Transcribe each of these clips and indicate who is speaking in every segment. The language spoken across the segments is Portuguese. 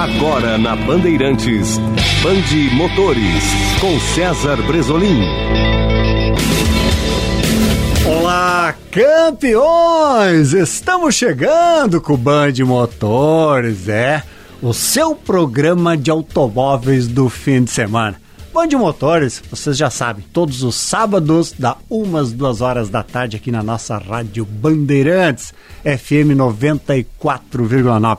Speaker 1: Agora na Bandeirantes, Bande Motores, com César Bresolim.
Speaker 2: Olá, campeões! Estamos chegando com o Band Motores, é o seu programa de automóveis do fim de semana. Band Motores, vocês já sabem, todos os sábados, da umas duas horas da tarde aqui na nossa rádio Bandeirantes, FM 94,9.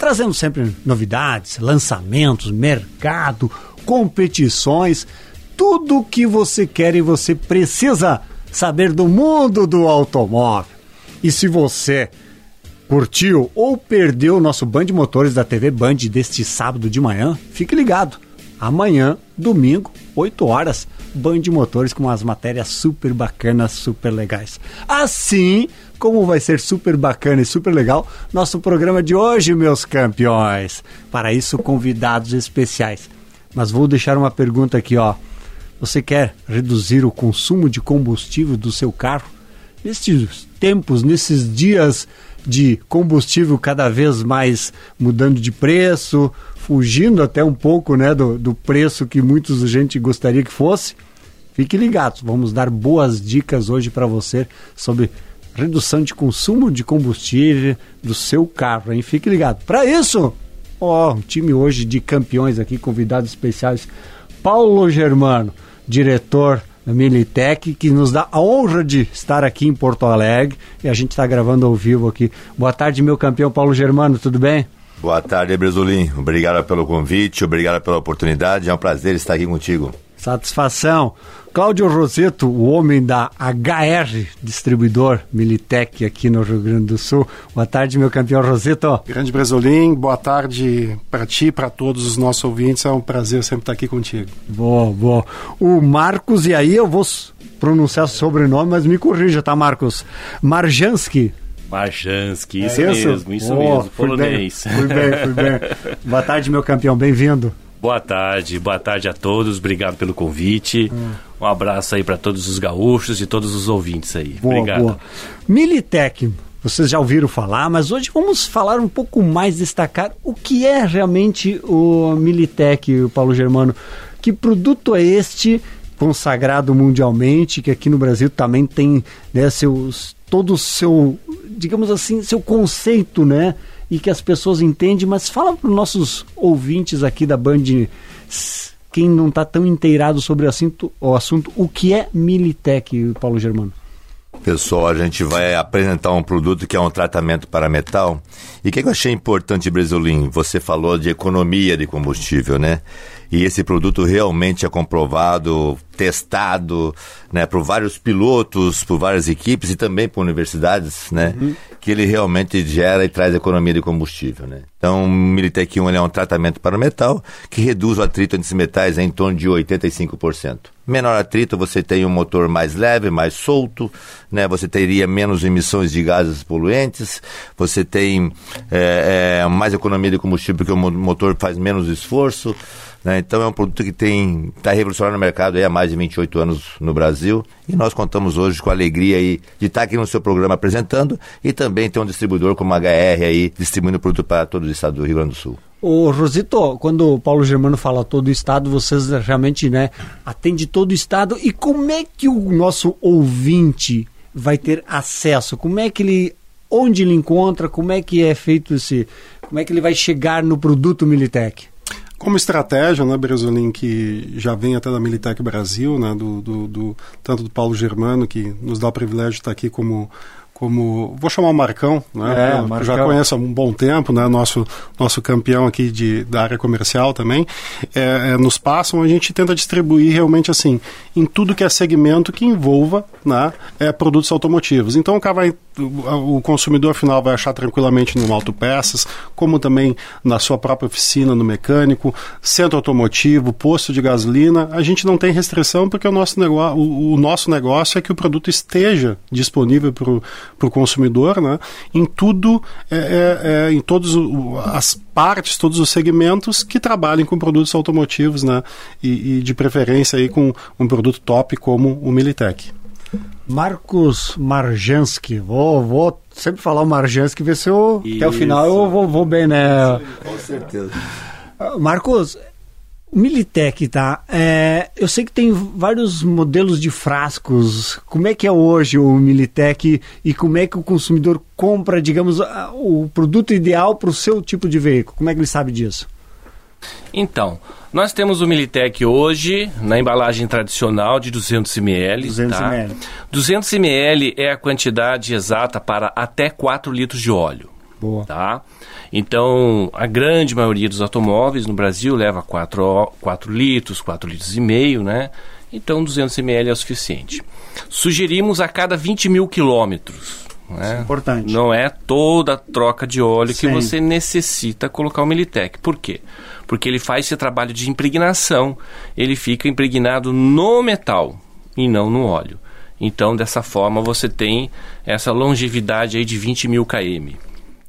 Speaker 2: Trazendo sempre novidades, lançamentos, mercado, competições, tudo o que você quer e você precisa saber do mundo do automóvel. E se você curtiu ou perdeu o nosso Band Motores da TV Band deste sábado de manhã, fique ligado amanhã, domingo, 8 horas, Band Motores com umas matérias super bacanas, super legais. Assim como vai ser super bacana e super legal nosso programa de hoje, meus campeões. Para isso, convidados especiais. Mas vou deixar uma pergunta aqui, ó. Você quer reduzir o consumo de combustível do seu carro? Nestes tempos, nesses dias de combustível cada vez mais mudando de preço, fugindo até um pouco né, do, do preço que muitos gente gostaria que fosse, fique ligado. Vamos dar boas dicas hoje para você sobre redução de consumo de combustível do seu carro. Hein? Fique ligado. Para isso, ó, um time hoje de campeões aqui, convidados especiais. Paulo Germano, diretor Militec, que nos dá a honra de estar aqui em Porto Alegre e a gente está gravando ao vivo aqui. Boa tarde, meu campeão Paulo Germano, tudo bem?
Speaker 3: Boa tarde, Bresolim. Obrigado pelo convite, obrigado pela oportunidade. É um prazer estar aqui contigo.
Speaker 2: Satisfação. Cláudio Roseto, o homem da HR Distribuidor Militec aqui no Rio Grande do Sul. Boa tarde, meu campeão Roseto.
Speaker 4: Grande Bresolim, boa tarde para ti e para todos os nossos ouvintes. É um prazer sempre estar aqui contigo.
Speaker 2: Boa, boa. O Marcos, e aí eu vou pronunciar o sobrenome, mas me corrija, tá, Marcos? Marjansky.
Speaker 5: Marjansky, isso, é isso mesmo, isso oh, mesmo, polonês.
Speaker 2: Fui bem, fui bem, fui bem. Boa tarde, meu campeão, bem-vindo.
Speaker 5: Boa tarde, boa tarde a todos, obrigado pelo convite. Hum. Um abraço aí para todos os gaúchos e todos os ouvintes aí. Boa, obrigado. Boa.
Speaker 2: Militec, vocês já ouviram falar, mas hoje vamos falar um pouco mais, destacar o que é realmente o Militec, o Paulo Germano. Que produto é este consagrado mundialmente, que aqui no Brasil também tem né, seus, todo o seu digamos assim, seu conceito, né? E que as pessoas entendem, mas fala para os nossos ouvintes aqui da Band, quem não está tão inteirado sobre o assunto, o assunto, o que é Militec, Paulo Germano?
Speaker 3: Pessoal, a gente vai apresentar um produto que é um tratamento para metal. E o que, que eu achei importante, Bresolim? Você falou de economia de combustível, né? E esse produto realmente é comprovado, testado, né, por vários pilotos, por várias equipes e também por universidades, né, uhum. que ele realmente gera e traz economia de combustível, né. Então, o Militec 1 é um tratamento para metal que reduz o atrito entre os metais em torno de 85%. Menor atrito, você tem um motor mais leve, mais solto, né, você teria menos emissões de gases poluentes, você tem é, é, mais economia de combustível porque o motor faz menos esforço, né? Então é um produto que tem está revolucionando o mercado há mais de 28 anos no Brasil e nós contamos hoje com a alegria aí de estar aqui no seu programa apresentando e também ter um distribuidor como a HR aí distribuindo o produto para todo o estado do Rio Grande do Sul.
Speaker 2: O Rosito, quando o Paulo Germano fala todo o estado, vocês realmente né, atende todo o estado. E como é que o nosso ouvinte vai ter acesso? Como é que ele. Onde ele encontra? Como é que é feito esse. Como é que ele vai chegar no produto Militec?
Speaker 4: como estratégia, né, Bresolim, que já vem até da Militec Brasil, né, do, do, do, tanto do Paulo Germano, que nos dá o privilégio de estar aqui como como vou chamar o Marcão, né? É, Marcão. já conheço há um bom tempo, né? Nosso nosso campeão aqui de da área comercial também, é, é, nos passam a gente tenta distribuir realmente assim em tudo que é segmento que envolva, né? É, produtos automotivos. Então o cara vai o consumidor final vai achar tranquilamente no autopeças, como também na sua própria oficina, no mecânico, centro automotivo, posto de gasolina. A gente não tem restrição porque o nosso, negócio, o, o nosso negócio é que o produto esteja disponível para o consumidor né, em tudo, é, é, é, em todas as partes, todos os segmentos que trabalhem com produtos automotivos né, e, e de preferência aí com um produto top como o Militech.
Speaker 2: Marcos Marjansky, vou, vou sempre falar o Marjans que vê se eu, até o final eu vou, vou bem, né?
Speaker 3: Com certeza.
Speaker 2: Ah, Marcos, o Militec, tá? É, eu sei que tem vários modelos de frascos. Como é que é hoje o Militec e como é que o consumidor compra, digamos, o produto ideal para o seu tipo de veículo? Como é que ele sabe disso?
Speaker 5: Então, nós temos o Militec hoje na embalagem tradicional de 200 ml.
Speaker 2: 200
Speaker 5: tá?
Speaker 2: ml.
Speaker 5: 200 ml é a quantidade exata para até 4 litros de óleo.
Speaker 2: Boa.
Speaker 5: Tá? Então, a grande maioria dos automóveis no Brasil leva 4, ó- 4 litros, 4 litros e meio, né? Então, 200 ml é o suficiente. Sugerimos a cada 20 mil quilômetros. Né?
Speaker 2: importante.
Speaker 5: Não é toda a troca de óleo que
Speaker 2: Sim.
Speaker 5: você necessita colocar o Militec. Por quê? Porque ele faz esse trabalho de impregnação. Ele fica impregnado no metal e não no óleo. Então, dessa forma, você tem essa longevidade aí de 20 mil km.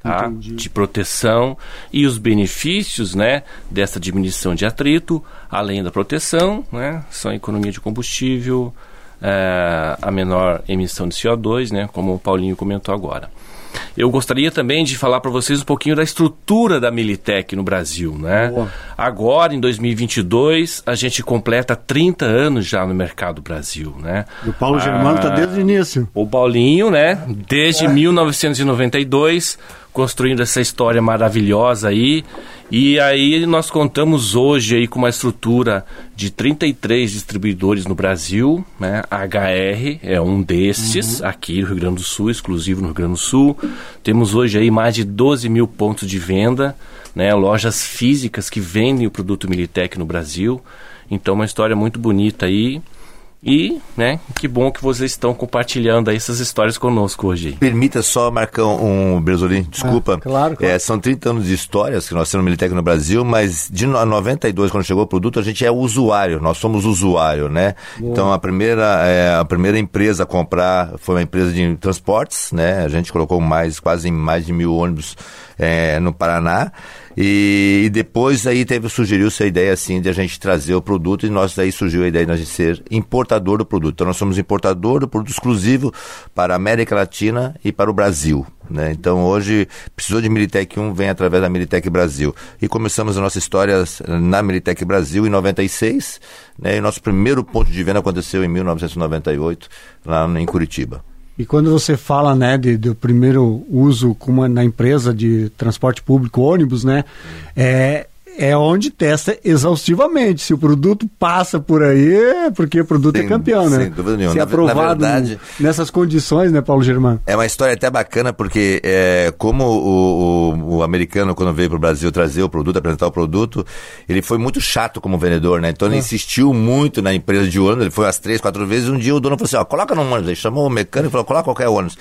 Speaker 5: Tá? De proteção e os benefícios né, dessa diminuição de atrito, além da proteção, né, são a economia de combustível, eh, a menor emissão de CO2, né, como o Paulinho comentou agora. Eu gostaria também de falar para vocês um pouquinho da estrutura da Militec no Brasil, né?
Speaker 2: Boa.
Speaker 5: Agora, em 2022, a gente completa 30 anos já no mercado Brasil, né?
Speaker 2: E o Paulo Germano está desde o início.
Speaker 5: O Paulinho, né? Desde 1992, construindo essa história maravilhosa aí. E aí nós contamos hoje aí com uma estrutura de 33 distribuidores no Brasil, né? A HR é um destes, aqui no Rio Grande do Sul, exclusivo no Rio Grande do Sul. Temos hoje aí mais de 12 mil pontos de venda, né? Lojas físicas que vendem o produto Militec no Brasil. Então uma história muito bonita aí. E, né, que bom que vocês estão compartilhando aí essas histórias conosco hoje.
Speaker 3: Permita só, Marcão, um Bresolim, desculpa.
Speaker 2: Ah, claro, claro.
Speaker 3: É, são 30 anos de histórias que nós temos no Militec no Brasil, mas de no- 92, quando chegou o produto, a gente é usuário, nós somos usuário, né? Então a primeira, é, a primeira empresa a comprar foi uma empresa de transportes, né? A gente colocou mais, quase mais de mil ônibus é, no Paraná. E, e depois aí teve, sugeriu-se a ideia assim de a gente trazer o produto e nós aí surgiu a ideia de a gente ser importador do produto. Então nós somos importador do produto exclusivo para a América Latina e para o Brasil. Né? Então hoje precisou de Militec 1, vem através da Militec Brasil. E começamos a nossa história na Militec Brasil em 96, né? e nosso primeiro ponto de venda aconteceu em 1998, lá em Curitiba.
Speaker 2: E quando você fala, né, de, do primeiro uso uma, na empresa de transporte público, ônibus, né, é, é onde testa exaustivamente. Se o produto passa por aí, é porque o produto
Speaker 3: Sem-
Speaker 2: é campeão, né?
Speaker 3: sem dúvida nenhuma.
Speaker 2: Se é
Speaker 3: ve- na
Speaker 2: aprovado
Speaker 3: verdade-
Speaker 2: nessas condições, né, Paulo Germano?
Speaker 3: É uma história até bacana porque é, como o, o- o americano quando veio para o Brasil trazer o produto, apresentar o produto, ele foi muito chato como vendedor, né? Então ele insistiu muito na empresa de ônibus, ele foi umas três, quatro vezes, um dia o dono falou assim, ó, coloca no ônibus, ele chamou o mecânico e falou, coloca qualquer ônibus.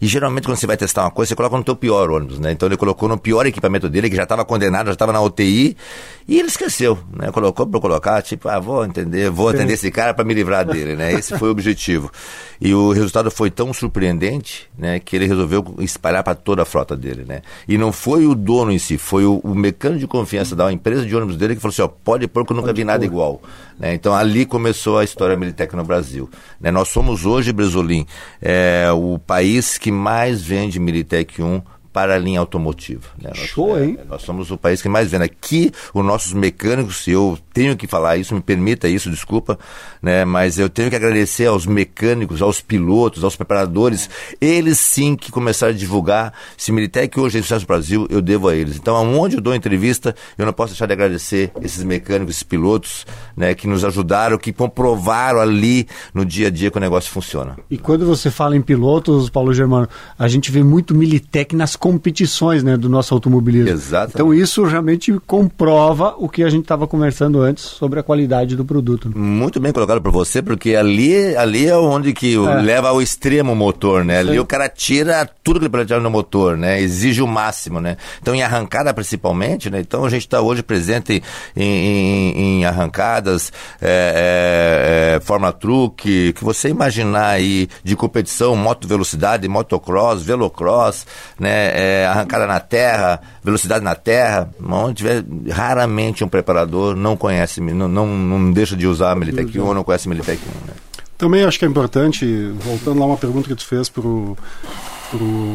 Speaker 3: E geralmente quando você vai testar uma coisa, você coloca no teu pior ônibus, né? Então ele colocou no pior equipamento dele, que já estava condenado, já estava na UTI, e ele esqueceu, né? Colocou para colocar, tipo, ah, vou entender, vou atender esse cara para me livrar dele, né? Esse foi o objetivo. E o resultado foi tão surpreendente, né, que ele resolveu espalhar para toda a frota dele, né? E não foi o dono em si, foi o, o mecânico de confiança da empresa de ônibus dele que falou assim, ó, pode pôr que eu nunca vi nada igual. Né? Então ali começou a história Militec no Brasil. Né? Nós somos hoje, Bresolim, é, o país que mais vende Militec 1 para a linha automotiva. Né? Nós-
Speaker 2: Show,
Speaker 3: é,
Speaker 2: hein?
Speaker 3: nós somos o país que mais vende. Aqui, os nossos mecânicos, e eu tenho que falar isso, me permita isso, desculpa, né? Mas eu tenho que agradecer aos mecânicos, aos pilotos, aos preparadores. Eles sim que começaram a divulgar. Se Militec hoje é sucesso no Brasil, eu devo a eles. Então, aonde eu dou entrevista, eu não posso deixar de agradecer esses mecânicos, esses pilotos, né? Que nos ajudaram, que comprovaram ali no dia a dia que o negócio funciona.
Speaker 2: E quando você fala em pilotos, Paulo Germano, a gente vê muito Militec nas competições né, do nosso automobilismo.
Speaker 3: Exatamente.
Speaker 2: Então isso realmente comprova o que a gente estava conversando antes sobre a qualidade do produto.
Speaker 3: Muito bem colocado por você, porque ali, ali é onde que
Speaker 2: É.
Speaker 3: leva ao extremo o motor, né? Ali o cara tira tudo que ele tirar no motor, né? Exige o máximo, né? Então, em arrancada principalmente, né? Então, a gente está hoje presente em, em- em arrancadas, é, é, é, Fórmula Truque, que você imaginar aí de competição, moto velocidade, motocross, velocross, né? É, arrancada na terra, velocidade na terra, onde tiver, raramente um preparador não conhece, não, não, não deixa de usar a Militec 1 ou não conhece a Militec 1, né?
Speaker 4: Também acho que é importante, voltando lá uma pergunta que tu fez pro,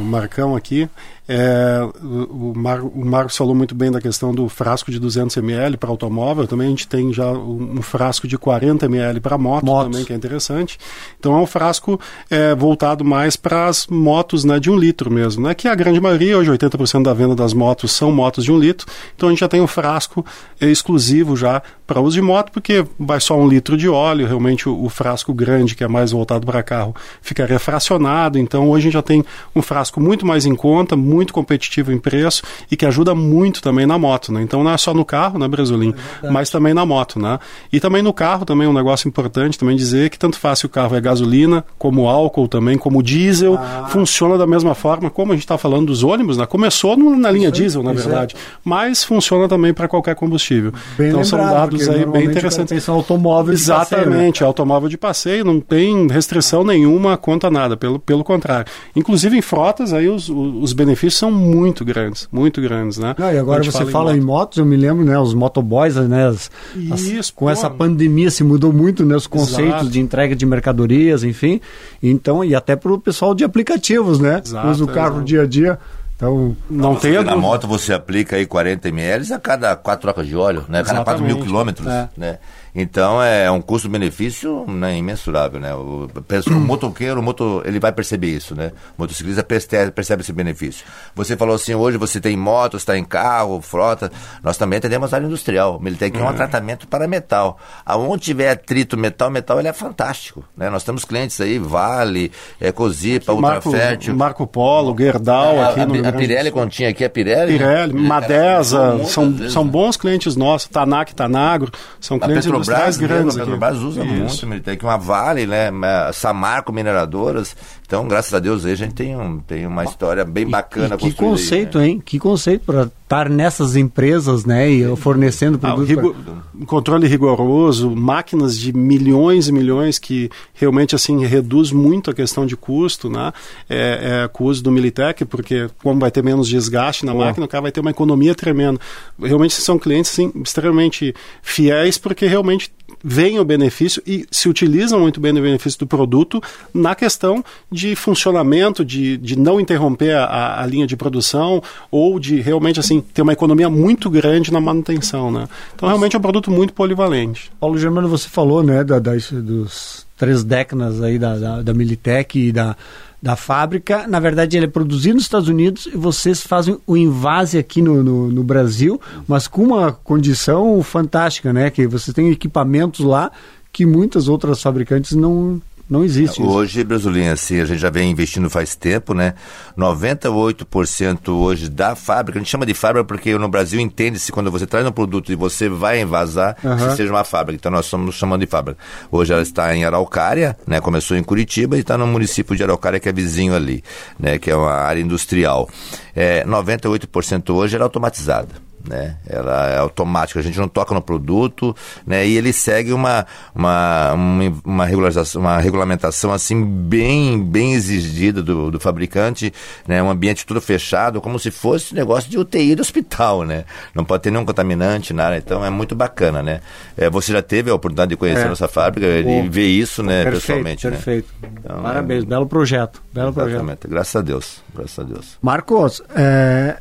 Speaker 4: Marcão aqui. É, o, Mar, o Marcos falou muito bem da questão do frasco de 200 ml para automóvel. Também a gente tem já um, frasco de 40 ml para moto Motos. também, que é interessante. Então é um frasco é, voltado mais para as motos né, de um litro mesmo. Né, que a grande maioria, hoje 80% da venda das motos são motos de um litro. Então a gente já tem um frasco é, exclusivo já para uso de moto, porque vai só um litro de óleo. Realmente o, o frasco grande, que é mais voltado para carro, ficaria fracionado. Então hoje a gente já tem um frasco muito mais em conta, muito muito competitivo em preço e que ajuda muito também na moto, né? Então não é só no carro, né, Brasolim, é mas também na moto, né? E também no carro também um negócio importante também dizer que tanto faz se o carro é gasolina, como álcool também, como diesel, ah. funciona da mesma forma como a gente está falando dos ônibus, né? Começou no, na linha diesel, na verdade, é. mas funciona também para qualquer combustível.
Speaker 2: Bem então são dados aí bem interessantes. São automóveis
Speaker 4: Exatamente, de passeio, né? automóvel de passeio, não tem restrição nenhuma quanto a nada, pelo, pelo contrário. Inclusive em frotas aí os, os benefícios benefícios são muito grandes, muito grandes, né?
Speaker 2: Não, e agora você fala, fala em, moto. em, motos, eu me lembro, né, os motoboys, né, as, Isso, as, com pô. essa pandemia se mudou muito, né, os conceitos Exato. de entrega de mercadorias, enfim, então, e até para o pessoal de aplicativos, né, Exato, usa o carro é. dia a dia, então,
Speaker 3: não tem Na moto você aplica aí 40 ml a cada quatro trocas de óleo, né? Cada 4 mil quilômetros, é. né? Então é um custo-benefício né, imensurável, né? O, o motoqueiro, o moto, ele vai perceber isso, né? O motociclista percebe, percebe esse benefício. Você falou assim, hoje você tem moto, está em carro, frota. Nós também atendemos a área industrial. O Militec é um tratamento para metal. Aonde tiver atrito metal, metal ele é fantástico, né? Nós temos clientes aí, Vale, é, Cozipa, Ultrafértil.
Speaker 4: Marco Polo, Gerdau,
Speaker 3: aqui a, no a, a Pirelli, quando tinha aqui a Pirelli.
Speaker 4: Pirelli, Madesa, são, são bons clientes nossos. Tanac, Tanagro, são clientes
Speaker 3: Petrobras, grandes mesmo, a Petrobras usa Isso. muito, tem que uma Vale, né, Samarco Mineradoras. Então, graças a Deus, aí a gente tem, um, tem uma história bem bacana.
Speaker 2: E, e que conceito, aí, né? hein? Que conceito para estar nessas empresas, né, e fornecendo produtos. Ah,
Speaker 4: pra... Controle rigoroso, máquinas de milhões e milhões que realmente assim reduz muito a questão de custo, né, é, é, com o uso do Militec, porque como vai ter menos desgaste na máquina, o cara vai ter uma economia tremenda. Realmente são clientes assim, extremamente fiéis, porque realmente veem o benefício e se utilizam muito bem do benefício do produto na questão de funcionamento, de, de não interromper a, a linha de produção ou de realmente assim ter uma economia muito grande na manutenção. Né? Então realmente é um produto muito polivalente.
Speaker 2: Paulo Germano, você falou né, da, das, dos três décadas aí da, da, da Militec e da da fábrica. Na verdade, ele é produzido nos Estados Unidos e vocês fazem o invase aqui no, no, no, Brasil, mas com uma condição fantástica, né? Que vocês têm equipamentos lá que muitas outras fabricantes não, não existe.
Speaker 3: Hoje, Brasilinha, assim, a gente já vem investindo faz tempo, né? 98% hoje da fábrica, a gente chama de fábrica porque no Brasil entende-se quando você traz um produto e você vai envasar, uhum. que seja uma fábrica. Então nós estamos chamando de fábrica. Hoje ela está em Araucária, né? Começou em Curitiba e está no município de Araucária, que é vizinho ali, né? Que é uma área industrial. É, 98% hoje era automatizada né? Ela é automática, a gente não toca no produto, né? E ele segue uma, uma, uma, uma, regularização, uma regulamentação assim bem, bem exigida do, do fabricante, né? Um ambiente tudo fechado, como se fosse negócio de UTI do hospital, né? Não pode ter nenhum contaminante, nada, então é muito bacana, né? É, você já teve a oportunidade de conhecer é. nossa fábrica e ver isso, né, perfeito, pessoalmente,
Speaker 2: né? Perfeito. Né? Então, Parabéns, é... belo projeto, belo Exatamente. projeto.
Speaker 3: Graças a Deus, graças a Deus.
Speaker 2: Marcos, é,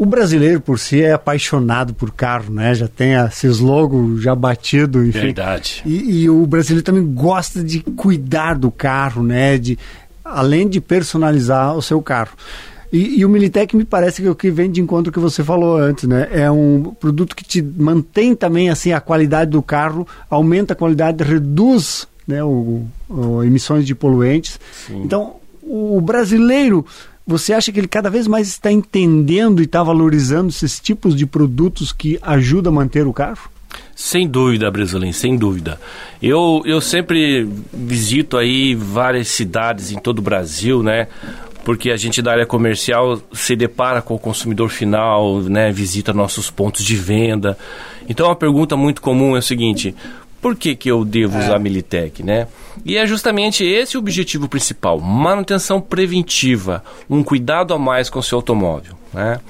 Speaker 2: o brasileiro por si é apaixonado por carro, né? Já tem esses logos já batido, enfim.
Speaker 5: Verdade.
Speaker 2: E, e, o brasileiro também gosta de cuidar do carro, né? De, além de personalizar o seu carro. E, e, o Militec me parece que é o que vem de encontro que você falou antes, né? É um produto que te mantém também assim a qualidade do carro, aumenta a qualidade, reduz né, o, o emissões de poluentes. Sim. Então, o brasileiro você acha que ele cada vez mais está entendendo e está valorizando esses tipos de produtos que ajudam a manter o carro?
Speaker 5: Sem dúvida, Bresolim, sem dúvida. Eu, eu sempre visito aí várias cidades em todo o Brasil, né? Porque a gente da área comercial se depara com o consumidor final, né? Visita nossos pontos de venda. Então, uma pergunta muito comum é o seguinte: por que, que eu devo usar a Militec, né? E é justamente esse o objetivo principal: manutenção preventiva, um cuidado a mais com o seu automóvel. Né?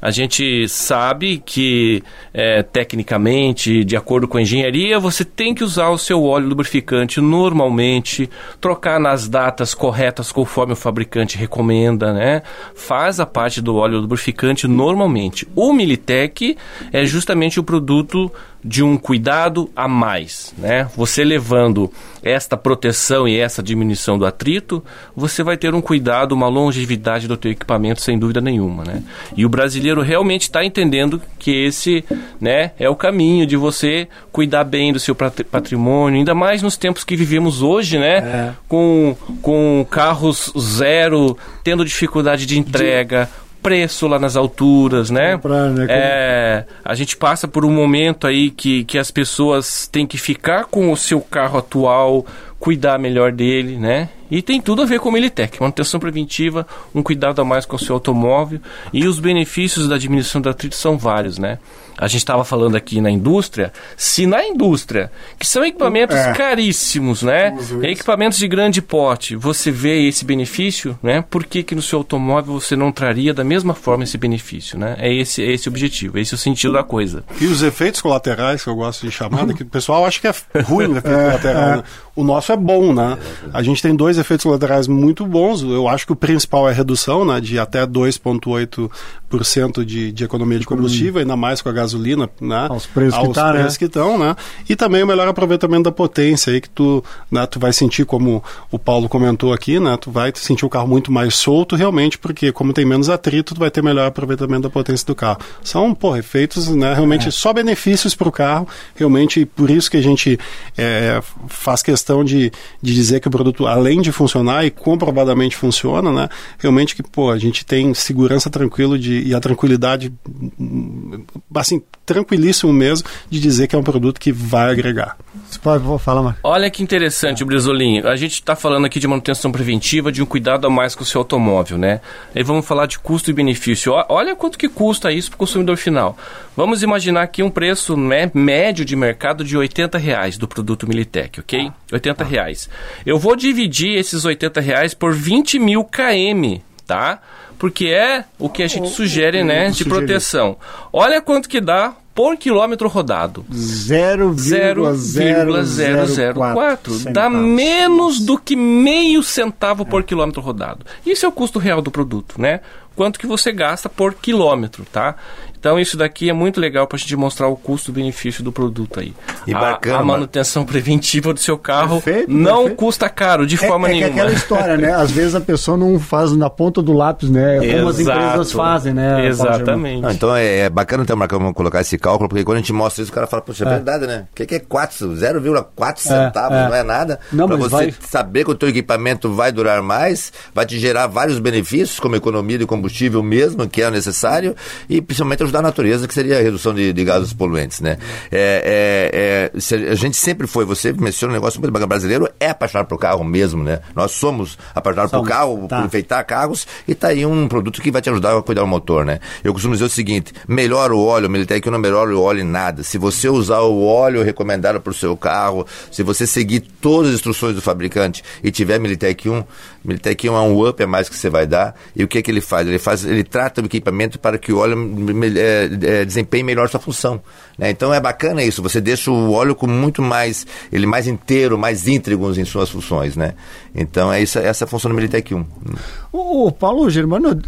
Speaker 5: A gente sabe que, é, tecnicamente, de acordo com a engenharia, você tem que usar o seu óleo lubrificante normalmente, trocar nas datas corretas conforme o fabricante recomenda, né? Faz a parte do óleo lubrificante normalmente. O Militec é justamente o produto de um cuidado a mais, né? Você levando esta proteção e essa diminuição do atrito, você vai ter um cuidado, uma longevidade do teu equipamento sem dúvida nenhuma, né? E o brasileiro realmente está entendendo que esse, né, é o caminho de você cuidar bem do seu patrimônio, ainda mais nos tempos que vivemos hoje, né? É. Com, com carros zero, tendo dificuldade de entrega, preço lá nas alturas, né? Comprar, né? É, a gente passa por um momento aí que, que as pessoas têm que ficar com o seu carro atual, cuidar melhor dele, né? E tem tudo a ver com o Militec, manutenção preventiva, um cuidado a mais com o seu automóvel e os benefícios da diminuição do atrito são vários, né? A gente estava falando aqui na indústria, se na indústria, que são equipamentos é. caríssimos, né? Equipamentos de grande porte, você vê esse benefício, né? Por que, que no seu automóvel você não traria da mesma forma esse benefício, né? É esse, é esse o objetivo, é esse o sentido da coisa.
Speaker 4: E os efeitos colaterais, que eu gosto de chamar, né? que o pessoal acha que é ruim o efeito é, colateral, é. Né? O nosso é bom, né? A gente tem dois efeitos colaterais muito bons. Eu acho que o principal é a redução, né? De até 2,8% de, de economia de combustível, ainda mais com a gasolina, né?
Speaker 2: Aos preços Aos
Speaker 4: que tá,
Speaker 2: preços
Speaker 4: né? que estão, né? E também o melhor aproveitamento da potência aí que tu, né, tu vai sentir, como o Paulo comentou aqui, né? Tu vai sentir o carro muito mais solto realmente, porque como tem menos atrito, tu vai ter melhor aproveitamento da potência do carro. São, pô, efeitos, né? Realmente é. só benefícios para o carro, realmente, por isso que a gente é, faz questão de, de dizer que o produto, além de funcionar e comprovadamente funciona, né? Realmente que, pô, a gente tem segurança tranquilo de, e a tranquilidade, assim, tranquilíssimo mesmo de dizer que é um produto que vai agregar.
Speaker 2: Você pode falar mais.
Speaker 5: Olha que interessante, Brizolinho. A gente está falando aqui de manutenção preventiva, de um cuidado a mais com o seu automóvel, né? E vamos falar de custo e benefício. Olha quanto que custa isso para o consumidor final. Vamos imaginar aqui um preço né, médio de mercado de 80 reais do produto Militec, ok? 80 reais. Eu vou dividir esses 80 reais por 20 mil km, tá? porque é o que a gente sugere, né, de proteção. Olha quanto que dá por quilômetro rodado.
Speaker 2: 0,004.
Speaker 5: Dá menos do que meio centavo por quilômetro rodado. Isso é o custo real do produto, né? Quanto que você gasta por quilômetro, tá? Então isso daqui é muito legal para a gente mostrar o custo-benefício do produto aí. E a, bacana, a manutenção preventiva do seu carro perfeito, não perfeito. custa caro de é, forma
Speaker 2: é
Speaker 5: nenhuma.
Speaker 2: É aquela história, né? Às vezes a pessoa não faz na ponta do lápis, né? Como as empresas fazem, né?
Speaker 5: Exatamente.
Speaker 3: Não, então é, é, bacana ter Marcão colocar esse cálculo, porque quando a gente mostra isso, o cara fala, poxa, é, é. verdade, né? O que, é 0,4 é, centavos, é. não é nada? Para você vai... saber que o teu equipamento vai durar mais, vai te gerar vários benefícios, como economia de combustível mesmo, que é necessário, e principalmente ajudar a natureza, que seria a redução de, de gases poluentes, né? É, é, é, a gente sempre foi, você mencionou um negócio muito bacana, brasileiro é apaixonado por carro mesmo, né? Nós somos apaixonados por carro, tá. por enfeitar carros, e tá aí um produto que vai te ajudar a cuidar do motor, né? Eu costumo dizer o seguinte, melhora o óleo, militar que não melhora o óleo em nada. Se você usar o óleo recomendado para o seu carro, se você seguir todas as instruções do fabricante e tiver Militec 1, Militec 1 é um up a mais que você vai dar. E o que é que ele faz? Ele faz, ele trata o equipamento para que o óleo é, é, desempenhe melhor sua função. Né? Então é bacana isso. Você deixa o óleo com muito mais, ele mais inteiro, mais íntegro em suas funções, né? Então é isso, essa é a função do Militec 1.
Speaker 2: O Paulo Germano,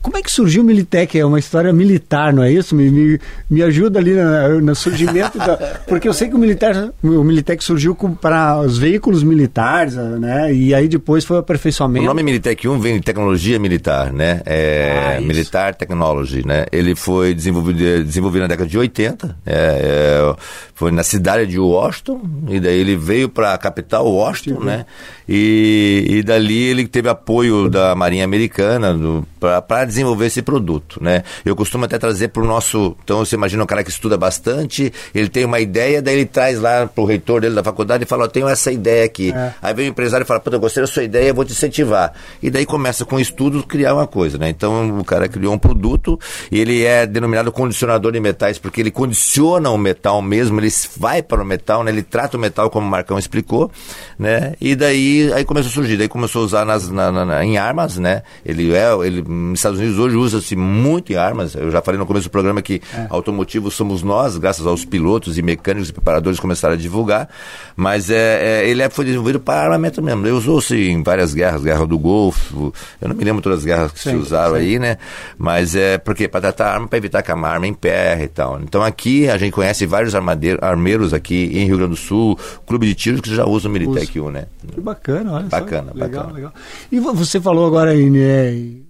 Speaker 2: como é que surgiu o Militec? É uma história militar, não é isso? Me, me, me ajuda ali no, surgimento da. Porque eu sei que o, militar, o Militec surgiu para os veículos militares, né? E aí depois foi o aperfeiçoamento.
Speaker 3: O nome Militec 1 vem de tecnologia militar, né? É, ah, Militar Technology, né? Ele foi desenvolvido, desenvolvido na década de 80, é, é, foi na cidade de Washington, e daí ele veio para a capital, Washington, né? E, e dali ele teve apoio da Marinha Americana para desenvolver esse produto, né? Eu costumo até trazer para o nosso... Então, você imagina um cara que estuda bastante, ele tem uma ideia, daí ele traz lá para o reitor dele da faculdade e fala, eu tenho essa ideia aqui. É. Aí vem o empresário e fala, puta, eu gostei da sua ideia, eu vou te incentivar. E daí começa com estudos criar uma coisa, né? Então, o cara criou um produto ele é denominado condicionador de metais, porque ele condiciona o metal mesmo, ele vai para o metal, né? Ele trata o metal como o Marcão explicou, né? E daí aí começou a surgir, daí começou a usar nas, na, na, em armas, né? Ele é, ele nos Estados Unidos hoje usa-se muito em armas. Eu já falei no começo do programa que é. automotivo somos nós, graças aos pilotos e mecânicos e preparadores começaram a divulgar. Mas é, é ele é, foi desenvolvido para armamento mesmo. Ele usou-se em várias guerras, guerra do Golfo. Eu não me lembro todas as guerras que sim, se usaram sim. aí, né? Mas é porque para tratar arma, para evitar que a arma emperre e tal. Então aqui a gente conhece vários armeiros aqui em Rio Grande do Sul, clube de tiros que já usam o Militec 1, né?
Speaker 2: Que bacana, olha
Speaker 3: bacana,
Speaker 2: só.
Speaker 3: Legal, bacana.
Speaker 2: legal. E você falou agora em, é, em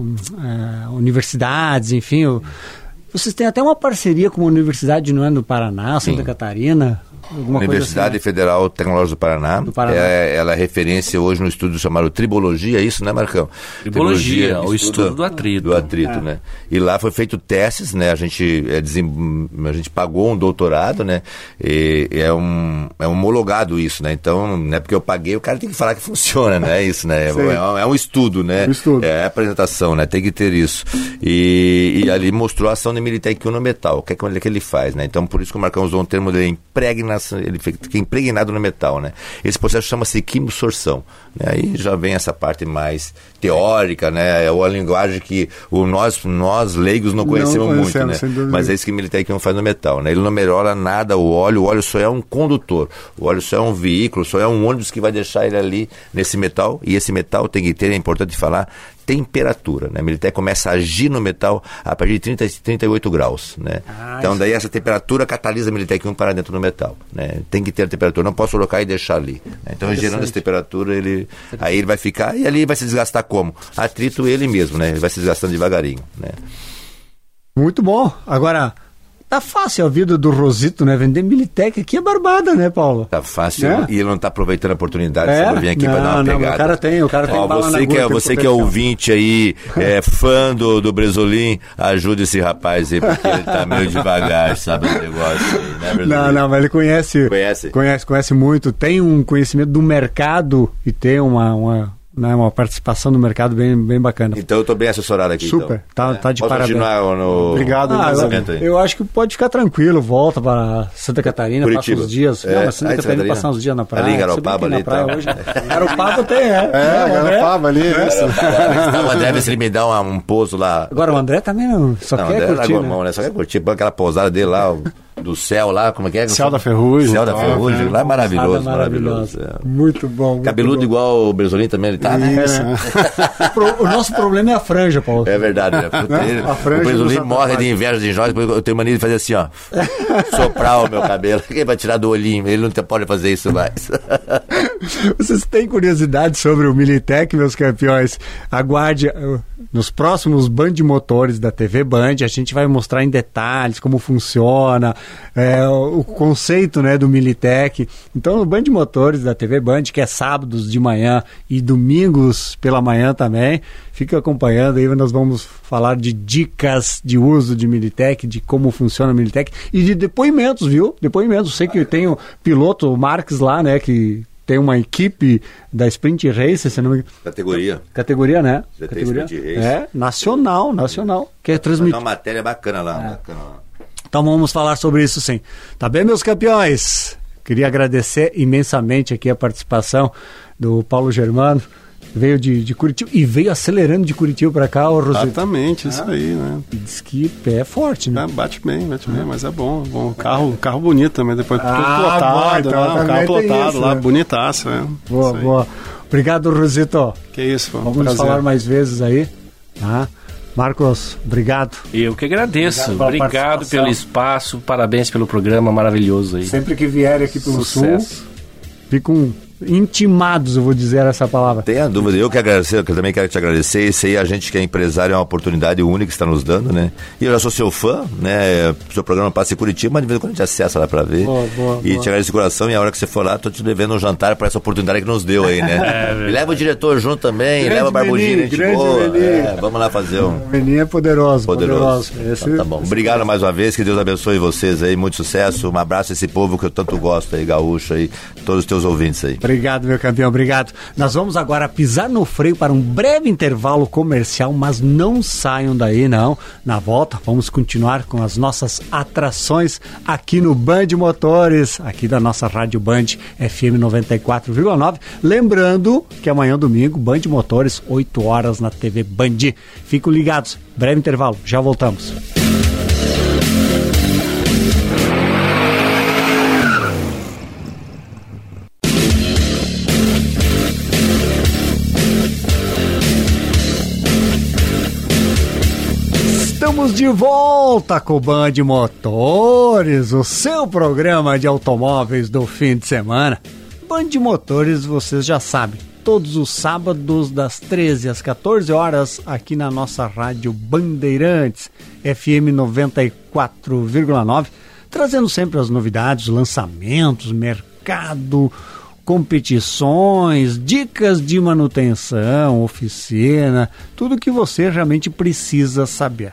Speaker 2: é, universidades, enfim. Vocês têm até uma parceria com a Universidade não é, do Paraná, Santa Sim. Catarina.
Speaker 3: Alguma Universidade assim, Federal Tecnológica do Paraná. do Paraná. É, ela é referência hoje no estudo chamado Tribologia, é isso, né, Marcão?
Speaker 5: Tribologia, Tribologia o estudo, estudo do atrito.
Speaker 3: Do atrito, é. né? E lá foi feito testes, né? A gente, é, desem... a gente pagou um doutorado, né? E é, um, é homologado isso, né? Então, não é porque eu paguei, o cara tem que falar que funciona, né? É isso, né? É, um, é um estudo, né? Um estudo. É apresentação, né? Tem que ter isso. E, e ali mostrou a ação de Militec no metal. O que é que ele faz, né? Então, por isso que o Marcão usou um termo de impregnação ele fica impregnado no metal, né? Esse processo chama-se quimiosorção. Né? Aí já vem essa parte mais teórica, né? É a linguagem que o nós, nós leigos não conhecemos, não conhecemos muito, né? Mas é isso que o Militec faz no metal, né? Ele não melhora nada o óleo, o óleo só é um condutor, o óleo só é um veículo, só é um ônibus que vai deixar ele ali nesse metal, e esse metal tem que ter, é importante falar, temperatura. Né? A Militec começa a agir no metal a partir de 30, 38 graus. Né? Ah, então, daí essa temperatura catalisa a Militec 1 para dentro do metal. Né? Tem que ter a temperatura, não posso colocar e deixar ali. Né? Então, gerando essa temperatura, ele, aí ele vai ficar, e ali vai se desgastar como? Atrito ele mesmo, né? ele vai se desgastando devagarinho. Né?
Speaker 2: Muito bom. Agora, Tá fácil a vida do Rosito, né? Vender Militec aqui é barbada, né, Paulo?
Speaker 3: Tá fácil é? e ele não tá aproveitando a oportunidade é? de vir aqui para dar uma não, pegada.
Speaker 2: O cara tem, o cara tem
Speaker 3: Ó, você que é, você que é ouvinte aí, é fã do, do Bresolim, ajude esse rapaz aí, porque ele tá meio devagar, sabe o negócio aí, né, Bresolim?
Speaker 2: Não, não, mas ele conhece.
Speaker 3: Conhece?
Speaker 2: Conhece, conhece muito, tem um conhecimento do mercado e tem uma, uma né, uma participação no mercado bem, bem bacana.
Speaker 3: Então eu estou bem assessorado aqui.
Speaker 2: Super,
Speaker 3: então.
Speaker 2: tá, é. tá de
Speaker 3: Posso
Speaker 2: parabéns.
Speaker 3: continuar no
Speaker 2: Obrigado, ah, eu, eu, acho que pode ficar tranquilo, volta para Santa Catarina,
Speaker 3: Curitiba.
Speaker 2: passa uns dias. É. Não, mas Santa Catarina, Catarina, passar uns dias na praia.
Speaker 3: Ali, Garopaba, ali. Na praia
Speaker 2: então. hoje. Garopaba tem, é.
Speaker 4: É, Garopaba ali.
Speaker 3: O André, se ele me dá um, um pouso lá.
Speaker 2: Agora o André também não, só
Speaker 3: não,
Speaker 2: quer
Speaker 3: André
Speaker 2: curtir,
Speaker 3: né? Mão, né? Só quer curtir, aquela pousada dele lá, do céu lá, como é que é?
Speaker 4: Céu da Ferrugem.
Speaker 3: Céu da Ferrugem, lá é maravilhoso, maravilhoso. É.
Speaker 2: Muito bom. Muito
Speaker 3: Cabeludo
Speaker 2: bom.
Speaker 3: igual o Bresolim também, ele tá, né?
Speaker 2: o nosso problema é a franja, Paulo.
Speaker 3: É verdade, né? A franja o Bresolim morre de inveja de nós, eu tenho mania de fazer assim, ó. soprar o meu cabelo. Quem vai tirar do olhinho? Ele não pode fazer isso mais.
Speaker 2: Vocês têm curiosidade sobre o Militec, meus campeões? Aguarde uh, nos próximos Band Motores da TV Band, a gente vai mostrar em detalhes como funciona, é, o conceito né, do Militec. Então, no Band Motores da TV Band, que é sábados de manhã e domingos pela manhã também, fica acompanhando aí, nós vamos falar de dicas de uso de Militec, de como funciona o Militec e de depoimentos, viu? Depoimentos. Sei que tem o piloto Marques lá, né, que tem uma equipe da Sprint Race, se não me...
Speaker 3: Categoria.
Speaker 2: Categoria, né?
Speaker 3: Já
Speaker 2: Categoria.
Speaker 3: Sprint Race.
Speaker 2: É, nacional, nacional. Que é transmitido.
Speaker 3: uma matéria bacana lá, é. bacana lá.
Speaker 2: Então vamos falar sobre isso sim. Tá bem, meus campeões? Queria agradecer imensamente aqui a participação do Paulo Germano. Veio de, de Curitiba e veio acelerando de Curitiba para cá, o Rosito.
Speaker 4: Exatamente, isso ah, aí, né?
Speaker 2: Diz que pé é forte, né?
Speaker 4: Ah, bate bem, bate bem, mas é bom. bom. Carro, carro bonito também, depois
Speaker 2: ah, tudo plotado,
Speaker 4: boa, então,
Speaker 2: né?
Speaker 4: carro plotado isso, lá, né? bonitaço, né?
Speaker 2: Boa, boa. Obrigado, Rosito.
Speaker 4: Que isso, pô,
Speaker 2: Vamos prazer. falar mais vezes aí, tá? Marcos, obrigado.
Speaker 5: Eu que agradeço. Obrigado, obrigado pelo espaço, parabéns pelo programa maravilhoso aí.
Speaker 2: Sempre que vier aqui pelo Sucesso. Sul, fica um intimados, eu vou dizer essa palavra.
Speaker 3: Tenha dúvida, eu que agradecer, eu também quero te agradecer. Isso aí, a gente que é empresário, é uma oportunidade única que está nos dando, né? E eu já sou seu fã, né? Seu programa passa em Curitiba, mas de vez em quando a gente acessa lá para ver. Boa, boa, e boa. te agradeço de coração. E a hora que você for lá, tô te devendo um jantar para essa oportunidade que nos deu aí, né? É, e leva o diretor junto também, grande leva a Barbudinha, gente boa. É, vamos lá fazer um.
Speaker 2: O Meninho é poderoso,
Speaker 3: poderoso. poderoso. Esse, então, tá bom. Obrigado mais uma vez, que Deus abençoe vocês aí, muito sucesso. Um abraço a esse povo que eu tanto gosto aí, gaúcho aí, todos os teus ouvintes aí.
Speaker 2: Obrigado. Obrigado, meu campeão, obrigado. Nós vamos agora pisar no freio para um breve intervalo comercial, mas não saiam daí, não. Na volta, vamos continuar com as nossas atrações aqui no Band Motores, aqui da nossa Rádio Band FM 94,9. Lembrando que amanhã, domingo, Band Motores, 8 horas na TV Band. Fiquem ligados, breve intervalo, já voltamos. Estamos de volta com o Band Motores, o seu programa de automóveis do fim de semana. Band Motores, vocês já sabem, todos os sábados das 13 às 14 horas aqui na nossa rádio Bandeirantes, FM 94,9, trazendo sempre as novidades, lançamentos, mercado, competições, dicas de manutenção, oficina, tudo que você realmente precisa saber.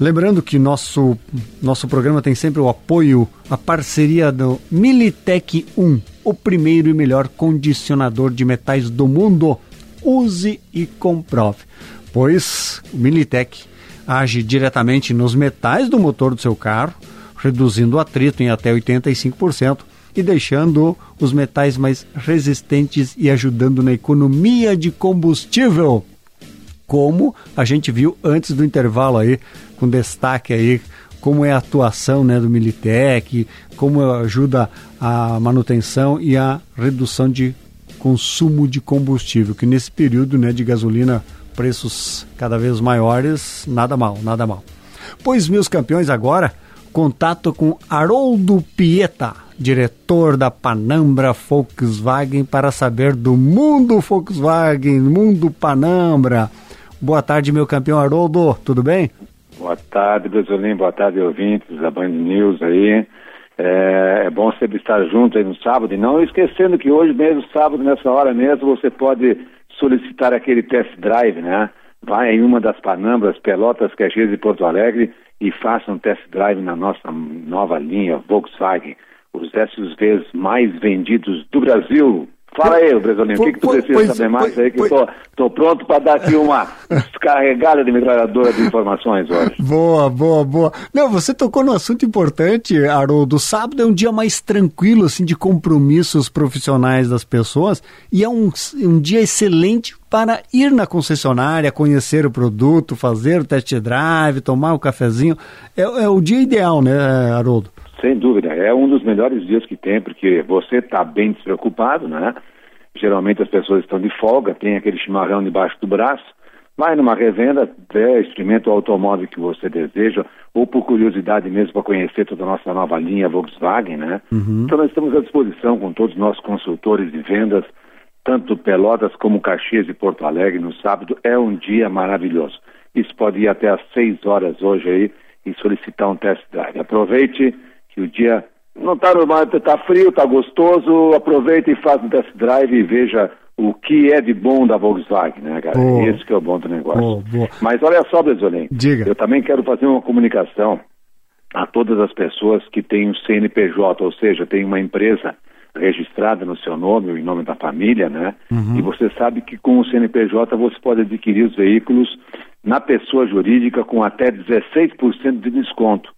Speaker 2: Lembrando que nosso, nosso programa tem sempre o apoio, a parceria do Militech 1, o primeiro e melhor condicionador de metais do mundo. Use e comprove, pois o Militech age diretamente nos metais do motor do seu carro, reduzindo o atrito em até 85% e deixando os metais mais resistentes e ajudando na economia de combustível. Como a gente viu antes do intervalo aí com destaque aí como é a atuação né, do Militec, como ajuda a manutenção e a redução de consumo de combustível, que nesse período né, de gasolina, preços cada vez maiores, nada mal, nada mal. Pois, meus campeões, agora, contato com Haroldo Pieta, diretor da Panambra Volkswagen, para saber do mundo Volkswagen, mundo Panambra. Boa tarde, meu campeão Haroldo, tudo bem?
Speaker 6: Boa tarde, Brasolim, boa tarde, ouvintes da Band News aí. É, é, bom sempre estar junto aí no sábado e não esquecendo que hoje mesmo, sábado, nessa hora mesmo, você pode solicitar aquele test drive, né? Vai em uma das Panambras, Pelotas, Caxias e Porto Alegre e faça um test drive na nossa nova linha Volkswagen, os SUVs mais vendidos do Brasil. Fala aí, Bresolinho, o que, que tu precisa pois, saber mais pois, aí? Que eu tô, tô, pronto para dar aqui uma descarregada de metralhadora de informações hoje.
Speaker 2: Boa, boa, boa. Não, você tocou no assunto importante, Haroldo. Sábado é um dia mais tranquilo, assim, de compromissos profissionais das pessoas e é um, um dia excelente para ir na concessionária, conhecer o produto, fazer o test drive, tomar o um cafezinho. É, é o dia ideal, né, Haroldo?
Speaker 6: Sem dúvida, é um dos melhores dias que tem, porque você está bem despreocupado, né? Geralmente as pessoas estão de folga, tem aquele chimarrão debaixo do braço, vai numa revenda, vê, experimenta o automóvel que você deseja, ou por curiosidade mesmo para conhecer toda a nossa nova linha Volkswagen, né? Uhum. Então nós estamos à disposição com todos os nossos consultores de vendas, tanto Pelotas como Caxias e Porto Alegre no sábado, é um dia maravilhoso. Isso pode ir até às 6 horas hoje aí e solicitar um test drive. Aproveite que o dia não está normal, está frio, está gostoso, aproveita e faz um test drive e veja o que é de bom da Volkswagen, né, cara? Boa. Esse que é o bom do negócio. Boa, boa. Mas olha só, Bresolim, eu também quero fazer uma comunicação a todas as pessoas que têm o CNPJ, ou seja, tem uma empresa registrada no seu nome, ou em nome da família, né? Uhum. E você sabe que com o CNPJ você pode adquirir os veículos na pessoa jurídica com até 16% de desconto.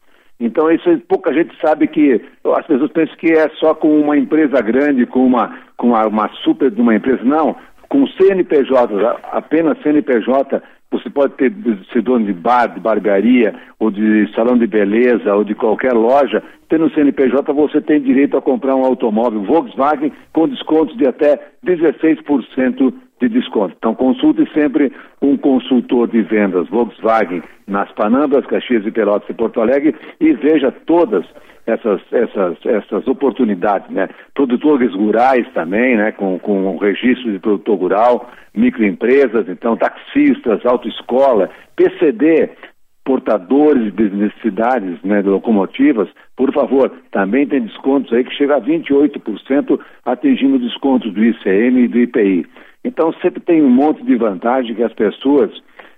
Speaker 6: Então isso pouca gente sabe que as pessoas pensam que é só com uma empresa grande, com uma, com uma, uma super de uma empresa. Não, com CNPJ, apenas CNPJ, você pode ter ser dono de bar, de barbearia, ou de salão de beleza, ou de qualquer loja. Tendo CNPJ, você tem direito a comprar um automóvel Volkswagen com descontos de até 16% de desconto. Então consulte sempre um consultor de vendas Volkswagen nas Panambas, Caxias e Pelotas e Porto Alegre e veja todas essas, essas, essas oportunidades, né? Produtores rurais também, né? Com, com registro de produtor rural, microempresas, então taxistas, autoescola, PCD, portadores de necessidades né, de locomotivas, por favor, também tem descontos aí que chega a 28%, atingindo descontos do ICM e do IPI. Então sempre tem um monte de vantagem que as pessoas,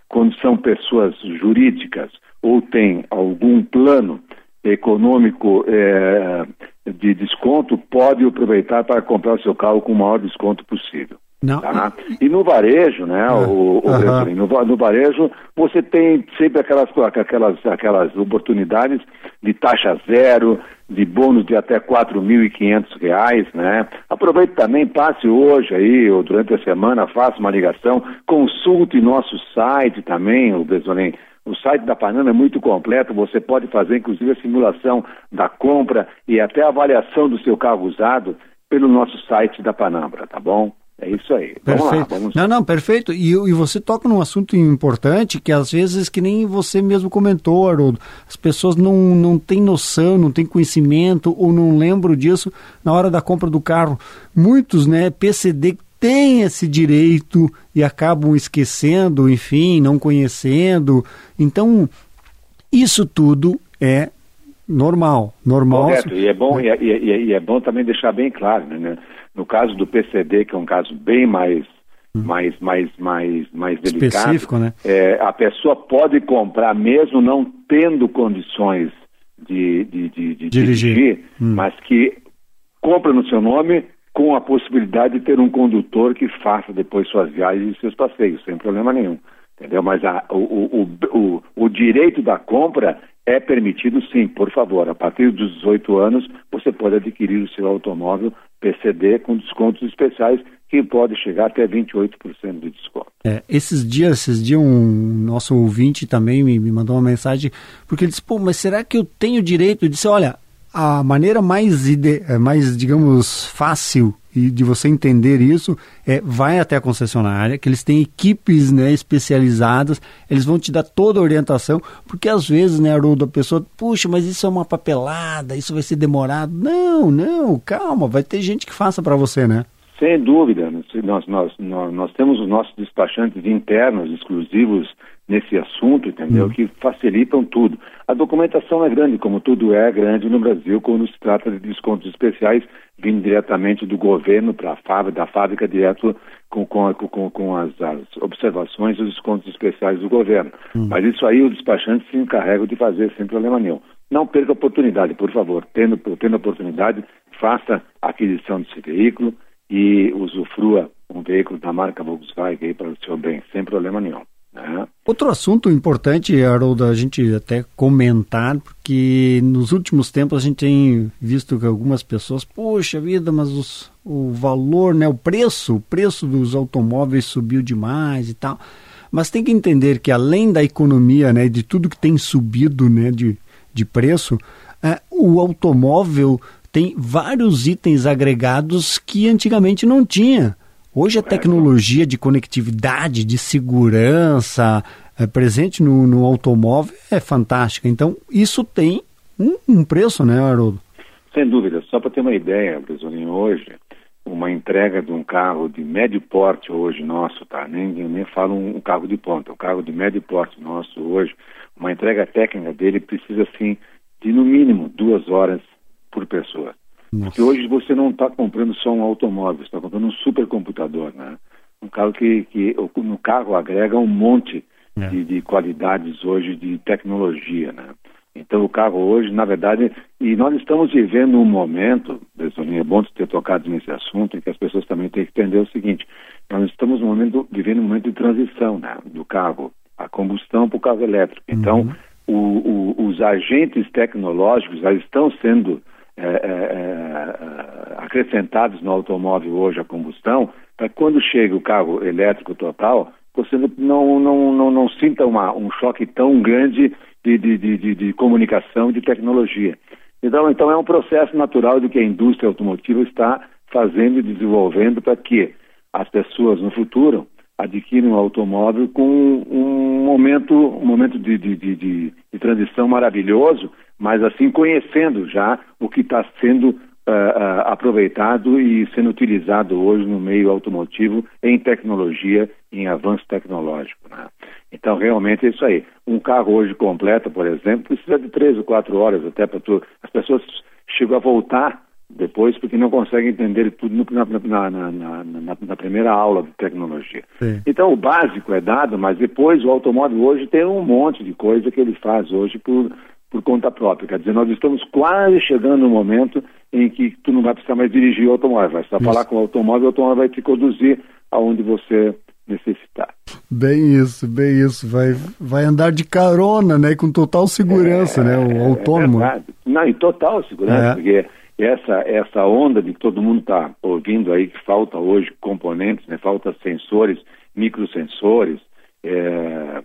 Speaker 6: quando são pessoas jurídicas ou têm algum plano econômico é, de desconto, pode aproveitar para comprar o seu carro com o maior desconto possível.
Speaker 2: Não.
Speaker 6: Tá? E no varejo, né,
Speaker 2: Ah,
Speaker 6: o, o
Speaker 2: aham.
Speaker 6: no, no varejo, você tem sempre aquelas, aquelas, aquelas oportunidades de taxa zero, de bônus de até 4.500 reais, né? Aproveite também, passe hoje aí, ou durante a semana, faça uma ligação, consulte nosso site também, o Besolim. O site da Panama é muito completo, você pode fazer inclusive a simulação da compra e até a avaliação do seu carro usado pelo nosso site da Panambra, tá bom? É isso aí. Vamos lá,
Speaker 2: Perfeito.
Speaker 6: vamos
Speaker 2: Não, não, perfeito. E, e você toca num assunto importante que às vezes, que nem você mesmo comentou, Haroldo, as pessoas não, não têm noção, não têm conhecimento ou não lembram disso na hora da compra do carro. Muitos, né, PCD têm esse direito e acabam esquecendo, enfim, não conhecendo. Então, isso tudo é normal. Normal.
Speaker 6: Correto, e é bom, e é, e é- e é bom também deixar bem claro, né? No caso do PCD, que é um caso bem mais, mais, mais, mais, mais delicado,
Speaker 2: Específico, né?
Speaker 6: é, a pessoa pode comprar mesmo não tendo condições de, de, de, de
Speaker 2: Dirigir.
Speaker 6: dirigir,
Speaker 2: Hum.
Speaker 6: mas que compra no seu nome com a possibilidade de ter um condutor que faça depois suas viagens e seus passeios, sem problema nenhum. Entendeu? Mas a- o, o, o, o, o direito da compra é permitido sim, por favor. A partir dos 18 anos, você pode adquirir o seu automóvel PCD com descontos especiais que pode chegar até 28% de desconto.
Speaker 2: É, esses dias, esses dias um nosso ouvinte também me, me mandou uma mensagem, porque ele disse, pô, mas será que eu tenho direito? Eu disse, olha, a maneira mais, ide mais digamos, fácil e de você entender isso é vai até a concessionária, que eles têm equipes né, especializadas, eles vão te dar toda a orientação, porque às vezes, né, Haroldo, a pessoa, puxa, mas isso é uma papelada, isso vai ser demorado. Não, não, calma, vai ter gente que faça para você, né?
Speaker 6: Sem dúvida, nós, nós, nós, nós temos os nossos despachantes internos exclusivos nesse assunto, entendeu? Que facilitam tudo. A documentação é grande, como tudo é grande no Brasil, quando se trata de descontos especiais vindo diretamente do governo para a fábrica, da fábrica direto com, com, com, com as, as observações e os descontos especiais do governo. Mas isso aí o despachante se encarrega de fazer sem problema nenhum. Não perca a oportunidade, por favor. Tendo, tendo a oportunidade, faça a aquisição desse veículo e usufrua um veículo da marca Volkswagen aí para o seu bem, sem problema nenhum.
Speaker 2: Outro assunto importante, Haroldo, a gente até comentar, porque nos últimos tempos a gente tem visto que algumas pessoas, poxa vida, mas os, o valor, né, o preço, o preço dos automóveis subiu demais e tal. Mas tem que entender que além da economia, né, de tudo que tem subido, né, de, de preço, é, o automóvel tem vários itens agregados que antigamente não tinha. Hoje a tecnologia de conectividade, de segurança é, presente no, no automóvel é fantástica. Então, isso tem um, um preço, né, Haroldo?
Speaker 6: Sem dúvida. Só para ter uma ideia, Bresolinho, hoje, uma entrega de um carro de médio porte hoje nosso, tá? Nem, eu nem falo um, um carro de ponta, um carro de médio porte nosso hoje, uma entrega técnica dele precisa, assim, de no mínimo duas horas por pessoa. Porque hoje você não está comprando só um automóvel, você está comprando um supercomputador, né? Um carro que, que no carro agrega um monte
Speaker 2: É.
Speaker 6: de, de qualidades hoje de tecnologia, né? Então o carro hoje, na verdade, e nós estamos vivendo um momento, é bom ter tocado nesse assunto, em que as pessoas também têm que entender o seguinte, nós estamos um momento, vivendo um momento de transição, né? Do carro, a combustão para o carro elétrico. Então, o, o, os agentes tecnológicos já estão sendo é, é, acrescentados no automóvel hoje a combustão, para quando chega o carro elétrico total, você não, não, não, não sinta uma, um choque tão grande de, de, de, de comunicação de tecnologia. Então, então é um processo natural do que a indústria automotiva está fazendo e desenvolvendo para que as pessoas no futuro adquiram um automóvel com um momento, um momento de, de, de, de transição maravilhoso, mas assim conhecendo já o que está sendo uh, uh, aproveitado e sendo utilizado hoje no meio automotivo em tecnologia, em avanço tecnológico. Né? Então realmente é isso aí. Um carro hoje completo, por exemplo, precisa de três ou quatro horas até para tu. As pessoas chegam a voltar depois porque não conseguem entender tudo na, na, na, na, primeira aula de tecnologia.
Speaker 2: Sim.
Speaker 6: Então o básico é dado, mas depois o automóvel hoje tem um monte de coisa que ele faz hoje por, por conta própria. Quer dizer, nós estamos quase chegando no momento em que tu não vai precisar mais dirigir o automóvel, vai só falar com o automóvel, o automóvel vai te conduzir aonde você necessitar.
Speaker 2: Bem isso, bem isso. Vai, vai andar de carona, né? Com total segurança, é, né? O é autônomo.
Speaker 6: É não, em total segurança, é. porque essa, essa onda de que todo mundo está ouvindo aí que falta hoje componentes, né? Falta sensores, microsensores, é,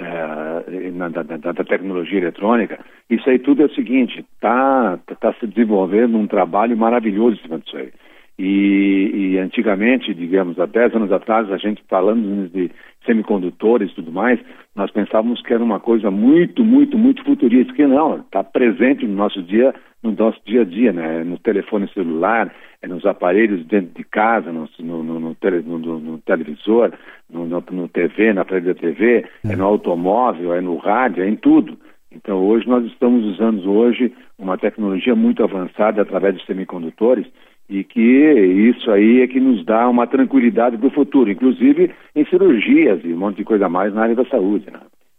Speaker 6: na, da, da, da, tecnologia eletrônica, isso aí tudo é o seguinte, está tá se desenvolvendo um trabalho maravilhoso em cima disso aí. E, e, antigamente, digamos, há 10 anos atrás, a gente falando de semicondutores e tudo mais, nós pensávamos que era uma coisa muito, muito, muito futurista, que não, está presente no nosso dia, no nosso dia a dia, né? No telefone celular, é nos aparelhos dentro de casa, no, no, no, tele, no televisor, no, TV, na frente da TV, é. é no automóvel, é no rádio, é em tudo. Então hoje nós estamos usando hoje uma tecnologia muito avançada através de semicondutores e que isso aí é que nos dá uma tranquilidade para o futuro, inclusive em cirurgias e um monte de coisa mais na área da saúde. Né?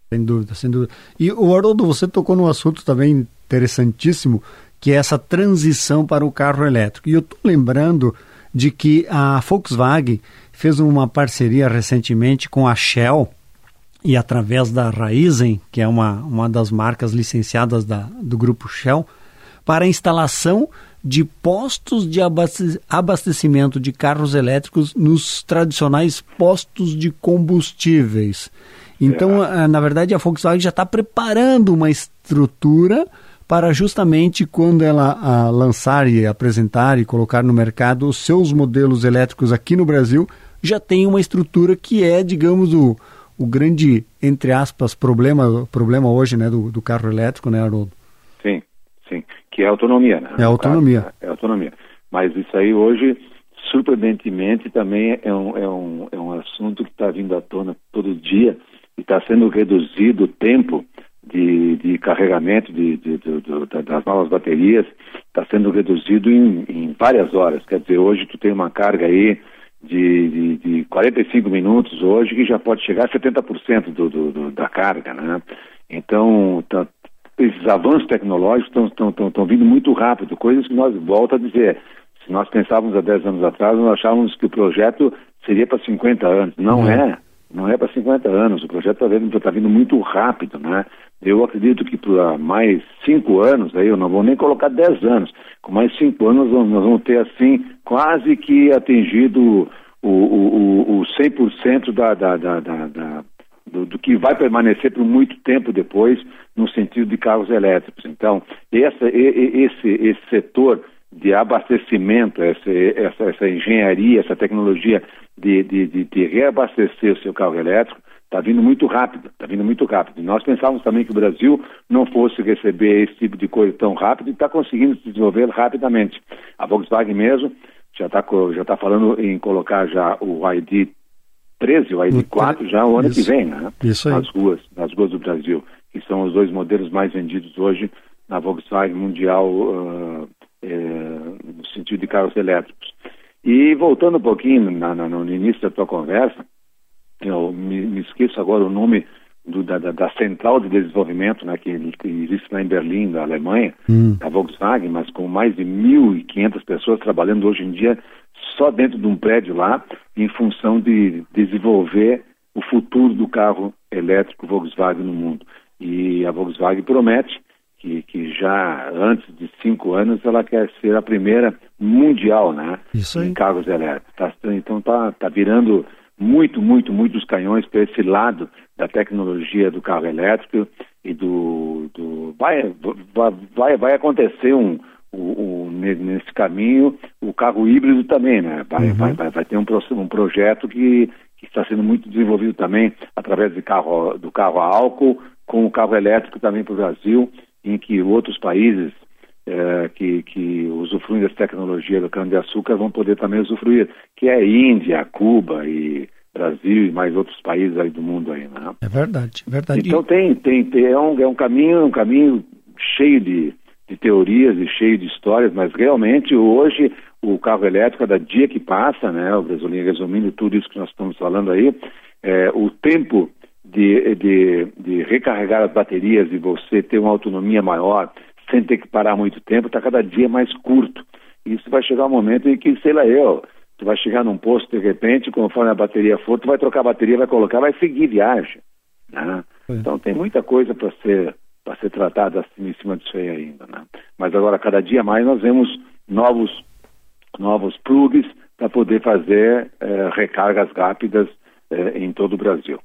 Speaker 2: Sem dúvida, sem dúvida. E o Haroldo, você tocou num assunto também interessantíssimo, que é essa transição para o carro elétrico. E eu estou lembrando de que a Volkswagen fez uma parceria recentemente com a Shell e através da Raizen, que é uma, uma das marcas licenciadas da, do grupo Shell, para a instalação de postos de abastecimento de carros elétricos nos tradicionais postos de combustíveis. Então, é. na verdade, a Volkswagen já está preparando uma estrutura para justamente quando ela lançar e apresentar e colocar no mercado os seus modelos elétricos aqui no Brasil, já tem uma estrutura que é, digamos, o, o grande, entre aspas, problema, problema hoje né, do, do carro elétrico, né, Haroldo?
Speaker 6: Que é a autonomia. Né?
Speaker 2: É a autonomia.
Speaker 6: É, é autonomia. Mas isso aí hoje, surpreendentemente, também é um, é um, é um assunto que está vindo à tona todo dia e está sendo reduzido o tempo de, de carregamento de, de, de, das novas baterias, está sendo reduzido em, em, várias horas. Quer dizer, hoje tu tem uma carga aí de, de, de 45 minutos hoje que já pode chegar a 70% do, do, do, da carga, né? Então, tá, esses avanços tecnológicos estão vindo muito rápido, coisas que nós, volta a dizer, se nós pensávamos há 10 anos atrás, nós achávamos que o projeto seria para 50 anos. Não uhum. é, não é para 50 anos, o projeto está vindo, tá vindo muito rápido, né? Eu acredito que por mais 5 anos, aí eu não vou nem colocar 10 anos, com mais 5 anos nós vamos ter assim, quase que atingido o, o, o 100% da, da, da, da do, do, que vai permanecer por muito tempo depois no sentido de carros elétricos. Então, essa, esse, esse setor de abastecimento, essa, essa, essa engenharia, essa tecnologia de, de, de, de reabastecer o seu carro elétrico está vindo muito rápido, está vindo muito rápido. Nós pensávamos também que o Brasil não fosse receber esse tipo de coisa tão rápido e está conseguindo se desenvolver rapidamente. A Volkswagen mesmo já está já tá falando em colocar já o ID 13 ou ID4 já o ano isso, que vem, né?
Speaker 2: Isso aí.
Speaker 6: Nas ruas, nas ruas do Brasil, que são os dois modelos mais vendidos hoje na Volkswagen Mundial uh, é, no sentido de carros elétricos. E voltando um pouquinho na, na, no início da tua conversa, eu me, me esqueço agora o nome do, da, da, Central de Desenvolvimento, né, que, que, existe lá em Berlim, na Alemanha, hum. da Volkswagen, mas com mais de 1.500 pessoas trabalhando hoje em dia só dentro de um prédio lá, em função de desenvolver o futuro do carro elétrico Volkswagen no mundo. E a Volkswagen promete que, que já antes de cinco anos ela quer ser a primeira mundial né,
Speaker 2: Isso aí.
Speaker 6: em carros elétricos. Tá, então está tá virando muito, muito, muitos canhões para esse lado da tecnologia do carro elétrico e do, do vai, vai, vai acontecer um, o, o, nesse caminho o carro híbrido também, né? Vai, uhum. vai, vai, vai, ter um, um projeto que, que, está sendo muito desenvolvido também através de carro, do carro a álcool com o carro elétrico também para o Brasil, em que outros países é, que, que usufruem dessa tecnologia do cana-de-açúcar vão poder também usufruir, que é Índia, Cuba e Brasil e mais outros países aí do mundo aí, né?
Speaker 2: É verdade, é verdade.
Speaker 6: Então tem, tem, tem é, um, é um caminho, um caminho cheio de, de teorias e cheio de histórias, mas realmente hoje o carro elétrico, cada dia que passa, né, o Brasolinha resumindo tudo isso que nós estamos falando aí, é, o tempo de, de, de recarregar as baterias e você ter uma autonomia maior sem ter que parar muito tempo, está cada dia mais curto. Isso vai chegar um momento em que, sei lá eu, tu vai chegar num posto de repente, conforme a bateria for, tu vai trocar a bateria, vai colocar, vai seguir viagem. Né? Então tem muita coisa para ser para ser tratada assim, em cima disso aí ainda. Né? Mas agora, cada dia mais, nós vemos novos, novos plugs para poder fazer eh, recargas rápidas eh, em todo o Brasil.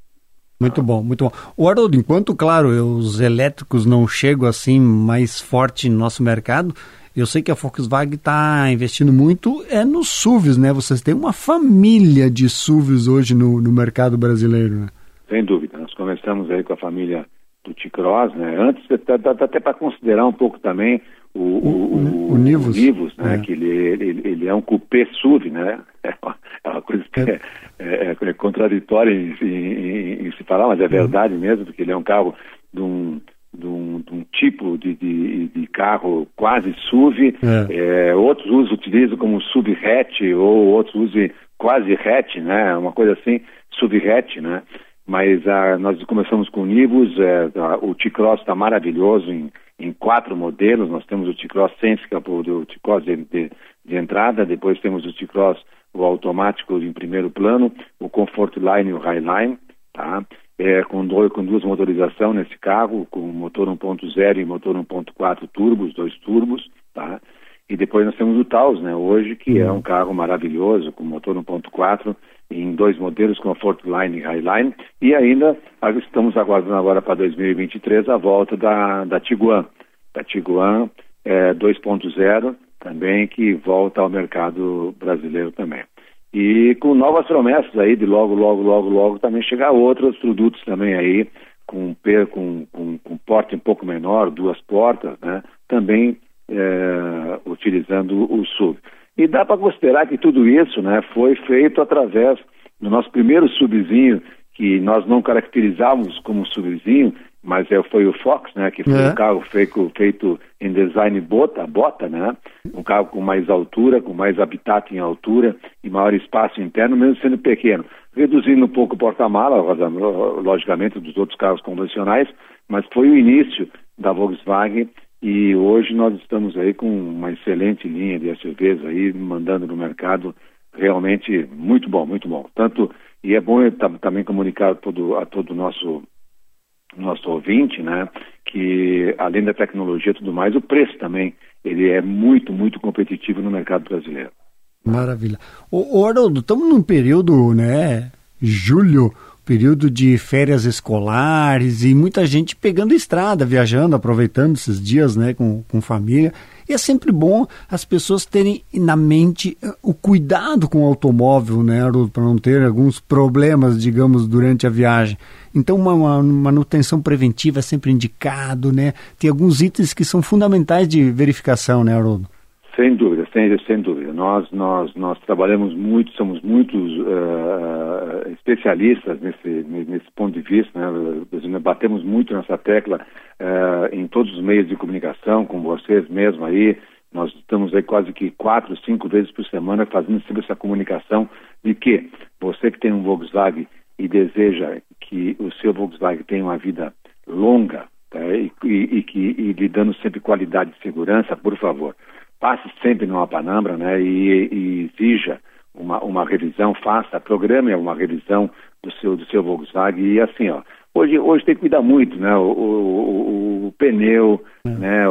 Speaker 2: Muito bom, muito bom. O Haroldo, enquanto, claro, os elétricos não chegam assim mais forte no nosso mercado, eu sei que a Volkswagen está investindo muito é nos SUVs, né? Vocês têm uma família de SUVs hoje no, no mercado brasileiro, né?
Speaker 6: Sem dúvida. Nós começamos aí com a família do T-Cross, né? Antes, dá, dá, até para considerar um pouco também o, o, o, o Nivus, Nivus né? É. Que ele, ele, ele é um coupé SUV, né? É uma, é uma coisa que é, é, é contraditória em, em, em, se falar, mas é verdade mesmo, porque ele é um carro de um, de um, de um tipo de, de, de, carro quase SUV. É. outros usam, utilizam como sub-hatch ou outros usam quase hatch, né? Uma coisa assim, sub-hatch, né? mas ah, nós começamos com o Nibus, é, o T-Cross está maravilhoso em, em, quatro modelos, nós temos o T-Cross Sense, que é o T-Cross de, de, de, entrada, depois temos o T-Cross, o automático em primeiro plano, o Comfort Line e o Highline, tá? É, com, dois, com duas motorizações nesse carro, com motor 1.0 e motor 1.4 turbos, dois turbos, tá? E depois nós temos o Taos, né, hoje, que é uhum. um carro maravilhoso, com motor 1.4 em dois modelos, Line e Highline, e ainda estamos aguardando agora para 2023 a volta da, da Tiguan, da Tiguan é, 2.0 também, que volta ao mercado brasileiro também. E com novas promessas aí de logo, logo, logo, logo também chegar outros produtos também aí, com, com, com, com porte um pouco menor, duas portas, né? Também é, utilizando o SUV. E dá para considerar que tudo isso né, foi feito através do nosso primeiro subzinho, que nós não caracterizávamos como subzinho, mas é, foi o Fox, né, que foi é. um carro feito, feito em design bota, bota, né, um carro com mais altura, com mais habitat em altura e maior espaço interno, mesmo sendo pequeno, reduzindo um pouco o porta-mala, logicamente, dos outros carros convencionais, mas foi o início da Volkswagen e hoje nós estamos aí com uma excelente linha de SUVs aí, mandando no mercado realmente muito bom, muito bom. Tanto, e é bom também comunicar a todo, a todo o nosso, nosso ouvinte, né, que além da tecnologia e tudo mais, o preço também, ele é muito, muito competitivo no mercado brasileiro.
Speaker 2: Maravilha. Ô, Haroldo, estamos num período, né, julho, período de férias escolares e muita gente pegando estrada, viajando, aproveitando esses dias né, com, com família. É sempre bom as pessoas terem na mente eh, o cuidado com o automóvel, né, para não ter alguns problemas, digamos, durante a viagem. Então, uma, uma, manutenção preventiva é sempre indicado, né? Tem alguns itens que são fundamentais de verificação, né, Haroldo?
Speaker 6: Sem dúvida, sem, sem dúvida. Nós, nós, nós trabalhamos muito, somos muitos uh, especialistas nesse, nesse ponto de vista, né? batemos muito nessa tecla uh, em todos os meios de comunicação, com vocês mesmo aí. Nós estamos aí quase que quatro, cinco vezes por semana fazendo sempre essa comunicação de que você que tem um Volkswagen e deseja que o seu Volkswagen tenha uma vida longa tá? e, e, e, que, e lhe dando sempre qualidade de segurança, por favor passe sempre numa panambra né, e, e exija uma, uma revisão, faça, programe uma revisão do seu, do seu Volkswagen e assim, ó. Hoje, hoje tem que cuidar muito, né? O, o, o pneu, é. né?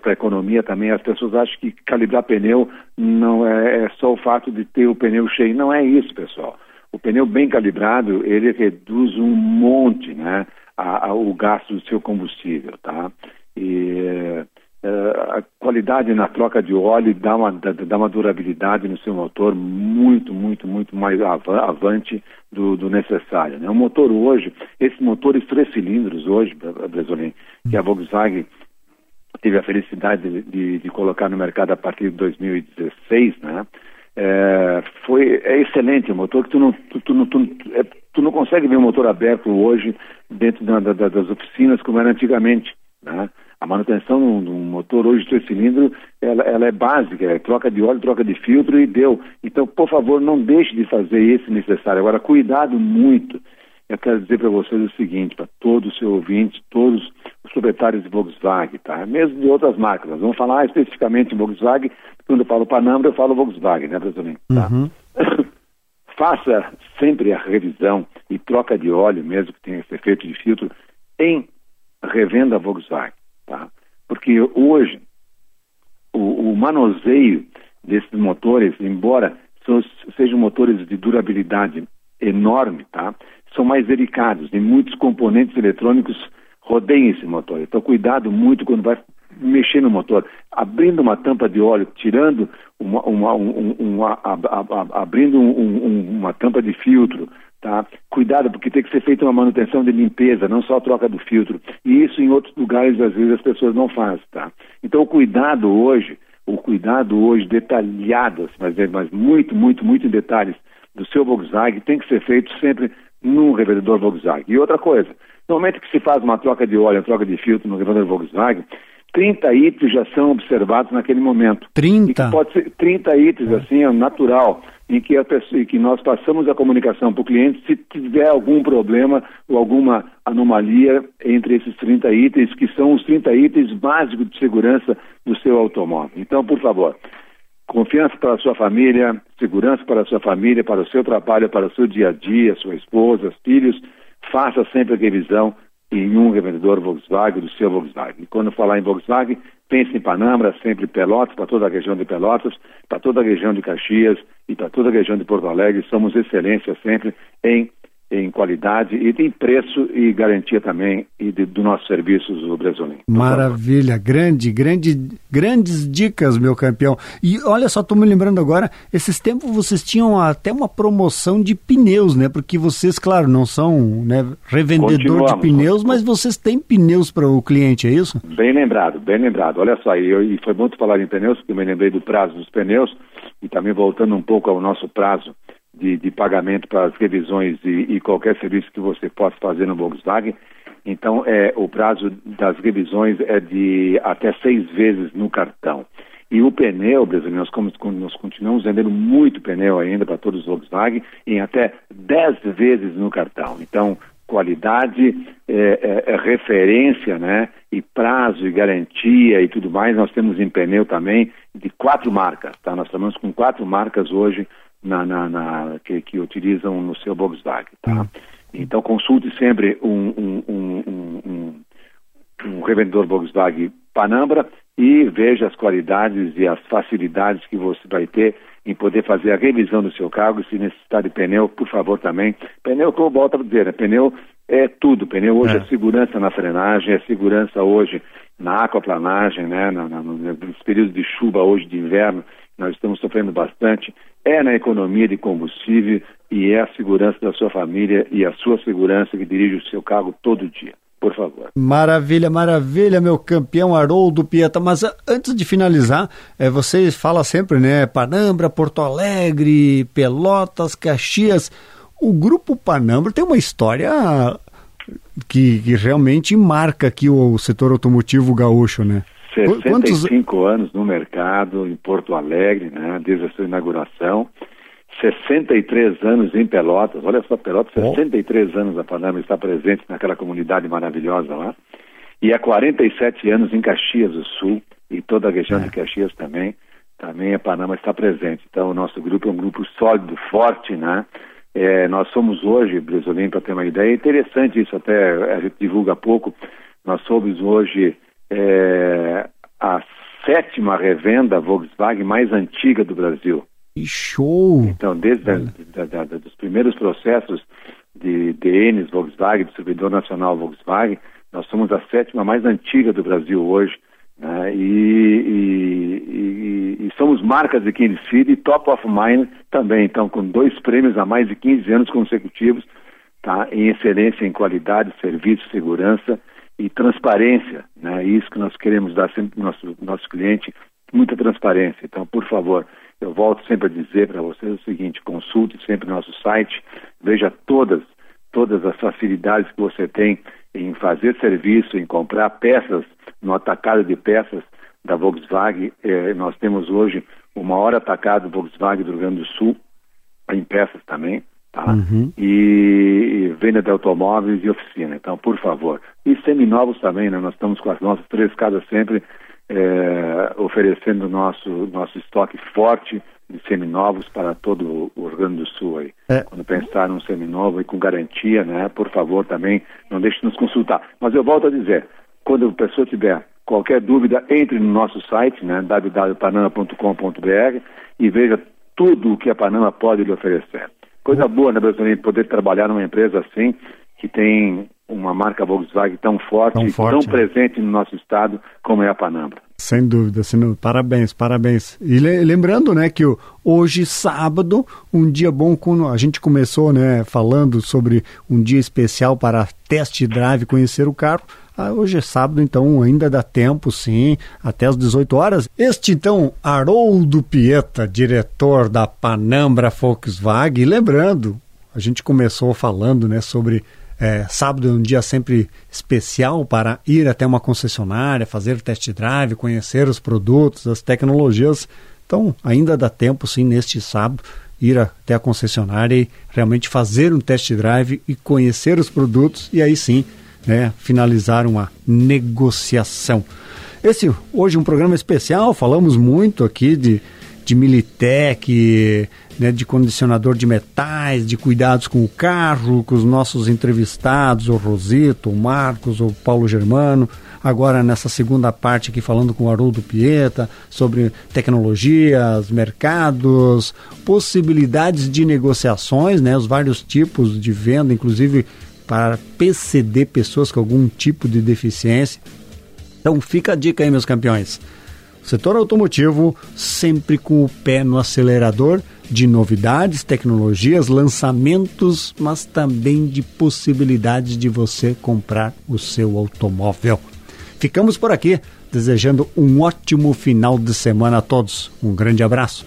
Speaker 6: Para a economia também, as pessoas acham que calibrar pneu não é, é só o fato de ter o pneu cheio. Não é isso, pessoal. O pneu bem calibrado, ele reduz um monte, né? A, a, o gasto do seu combustível, tá? E a qualidade na troca de óleo dá uma, dá uma durabilidade no seu motor muito, muito, muito mais avante do, do necessário. Né? O motor hoje, esses motores três cilindros hoje, Bresolim, que a Volkswagen teve a felicidade de, de, de, colocar no mercado a partir de 2016, né? É, foi, é excelente o motor que tu não, tu, tu, tu, é, tu não consegue ver o motor aberto hoje dentro da, da, das oficinas como era antigamente, né? A manutenção de um motor hoje de três cilindros, ela, ela, é básica, é troca de óleo, troca de filtro e deu. Então, por favor, não deixe de fazer esse necessário. Agora, cuidado muito eu quero dizer para vocês o seguinte, para todos os seus ouvintes, todos os proprietários de Volkswagen, tá? Mesmo de outras marcas. Nós vamos falar especificamente de Volkswagen. Quando eu falo Panamera, eu falo Volkswagen, né, Brasilino? Tá?
Speaker 2: Uhum.
Speaker 6: Faça sempre a revisão e troca de óleo, mesmo que tenha esse efeito de filtro, em revenda Volkswagen, tá? Porque hoje o, o manuseio desses motores, embora sejam motores de durabilidade enorme, tá? São mais delicados e muitos componentes eletrônicos rodeiam esse motor. Então, cuidado muito quando vai mexer no motor, abrindo uma tampa de óleo, tirando uma, uma, um, uma abrindo um, uma tampa de filtro, tá? Cuidado, porque tem que ser feita uma manutenção de limpeza, não só a troca do filtro. E isso em outros lugares às vezes as pessoas não fazem, tá? Então o cuidado hoje, o cuidado hoje detalhado, assim, mas, mas muito, muito, muito em detalhes do seu Volkswagen tem que ser feito sempre num revendedor Volkswagen. E outra coisa, no momento que se faz uma troca de óleo, uma troca de filtro no revendedor Volkswagen, 30 itens já são observados naquele momento.
Speaker 2: 30?
Speaker 6: pode ser 30 itens, é. assim, é natural, em que, a pessoa, em que nós passamos a comunicação para o cliente se tiver algum problema ou alguma anomalia entre esses 30 itens, que são os 30 itens básicos de segurança do seu automóvel. Então, por favor, confiança para a sua família, segurança para a sua família, para o seu trabalho, para o seu dia a dia, sua esposa, filhos, faça sempre a revisão em um revendedor Volkswagen, do seu Volkswagen. E quando falar em Volkswagen, pense em Panambra, sempre Pelotas, para toda a região de Pelotas, para toda a região de Caxias e para toda a região de Porto Alegre. Somos excelência sempre em em qualidade e tem preço e garantia também e de, do nosso serviço do Brasolim.
Speaker 2: Maravilha, grande, grande, grandes dicas, meu campeão. E olha só, estou me lembrando agora, esses tempos vocês tinham até uma promoção de pneus, né? Porque vocês, claro, não são né, revendedor de pneus, mas vocês têm pneus para o cliente, é isso?
Speaker 6: Bem lembrado, bem lembrado. Olha só, e, eu, e foi muito falar em pneus, porque eu me lembrei do prazo dos pneus e também voltando um pouco ao nosso prazo de, de pagamento para as revisões e, e, qualquer serviço que você possa fazer no Volkswagen. Então, é, o prazo das revisões é de até seis vezes no cartão. E o pneu, brasileiro, nós, nós continuamos vendendo muito pneu ainda para todos os Volkswagen, em até dez vezes no cartão. Então, qualidade, é, é, é, referência, né? E prazo e garantia e tudo mais. Nós temos em pneu também de quatro marcas, tá? Nós estamos com quatro marcas hoje na, na, na que, que, utilizam no seu Volkswagen, tá? Uhum. Então consulte sempre um, um, um, um, revendedor Volkswagen Panambra e veja as qualidades e as facilidades que você vai ter em poder fazer a revisão do seu carro. Se necessitar de pneu, por favor, também. Pneu, como volto a dizer, né? pneu é tudo. Pneu hoje é. é segurança na frenagem, é segurança hoje na aquaplanagem, né? Na, na, nos períodos de chuva hoje de inverno, nós estamos sofrendo bastante é na economia de combustível e é a segurança da sua família e a sua segurança que dirige o seu carro todo dia. Por favor.
Speaker 2: Maravilha, maravilha, meu campeão Haroldo Pieta. Mas ah, antes de finalizar, é, você fala sempre, né? Panambra, Porto Alegre, Pelotas, Caxias. O grupo Panambra tem uma história que, que realmente marca aqui o setor automotivo gaúcho, né?
Speaker 6: 65 Quantos... anos no mercado em Porto Alegre, né, desde a sua inauguração. 63 anos em Pelotas, olha só, Pelotas, oh. 63 anos a Panama está presente naquela comunidade maravilhosa lá. E há 47 anos em Caxias do Sul e toda a região é. de Caxias também, também a Panama está presente. Então, o nosso grupo é um grupo sólido, forte, né? É, nós somos hoje, Brisolim, para ter uma ideia, é interessante isso até, a gente divulga pouco, nós somos hoje é, a sétima revenda Volkswagen mais antiga do Brasil.
Speaker 2: show!
Speaker 6: Então, desde da, da, da, os primeiros processos de DNs Volkswagen, distribuidor nacional Volkswagen, nós somos a sétima mais antiga do Brasil hoje. Né? E, e, e, e, somos marcas de King City e Top of Mind também, então, com dois prêmios há mais de 15 anos consecutivos, tá? em excelência em qualidade, serviço, segurança e transparência, né? Isso que nós queremos dar sempre para o nosso, nosso cliente, muita transparência. Então, por favor, eu volto sempre a dizer para vocês o seguinte: consulte sempre nosso site, veja todas, todas as facilidades que você tem em fazer serviço, em comprar peças no atacado de peças da Volkswagen. Eh, nós temos hoje o maior atacado Volkswagen do Rio Grande do Sul, em peças também, Tá? Uhum. E, e, venda de automóveis e oficina. Então, por favor. E seminovos também, né? Nós estamos com as nossas três casas sempre é, oferecendo nosso nosso estoque forte de seminovos para todo o Rio Grande do Sul aí. É. Quando pensar num seminovo e com garantia, né? Por favor, também não deixe de nos consultar. Mas eu volto a dizer, quando a pessoa tiver qualquer dúvida, entre no nosso site, né? www.panama.com.br e veja tudo o que a Panama pode lhe oferecer. Coisa boa, né, brasileiro, poder trabalhar numa empresa assim, que tem uma marca Volkswagen tão forte, tão, forte, tão presente no nosso estado como é a Panambra.
Speaker 2: Sem dúvida, sem parabéns, parabéns. E lembrando, né, que hoje sábado, um dia bom quando a gente começou, né, falando sobre um dia especial para test drive, conhecer o carro. Ah, hoje é sábado, então ainda dá tempo, sim, até as 18 horas. Este, então, Haroldo Pieta, diretor da Panambra Volkswagen. lembrando, a gente começou falando né, sobre é, sábado é um dia sempre especial para ir até uma concessionária, fazer test drive, conhecer os produtos, as tecnologias. Então, ainda dá tempo, sim, neste sábado, ir até a concessionária e realmente fazer um test drive e conhecer os produtos e aí sim né, finalizar uma negociação. Esse hoje um programa especial, falamos muito aqui de, de Militec, né, de condicionador de metais, de cuidados com o carro, com os nossos entrevistados, o Rosito, o Marcos, o Paulo Germano. Agora nessa segunda parte aqui falando com o Haroldo Pieta sobre tecnologias, mercados, possibilidades de negociações, né, os vários tipos de venda, inclusive para PCD, pessoas com algum tipo de deficiência. Então fica a dica aí, meus campeões. Setor automotivo sempre com o pé no acelerador de novidades, tecnologias, lançamentos, mas também de possibilidades de você comprar o seu automóvel. Ficamos por aqui, desejando um ótimo final de semana a todos. Um grande abraço.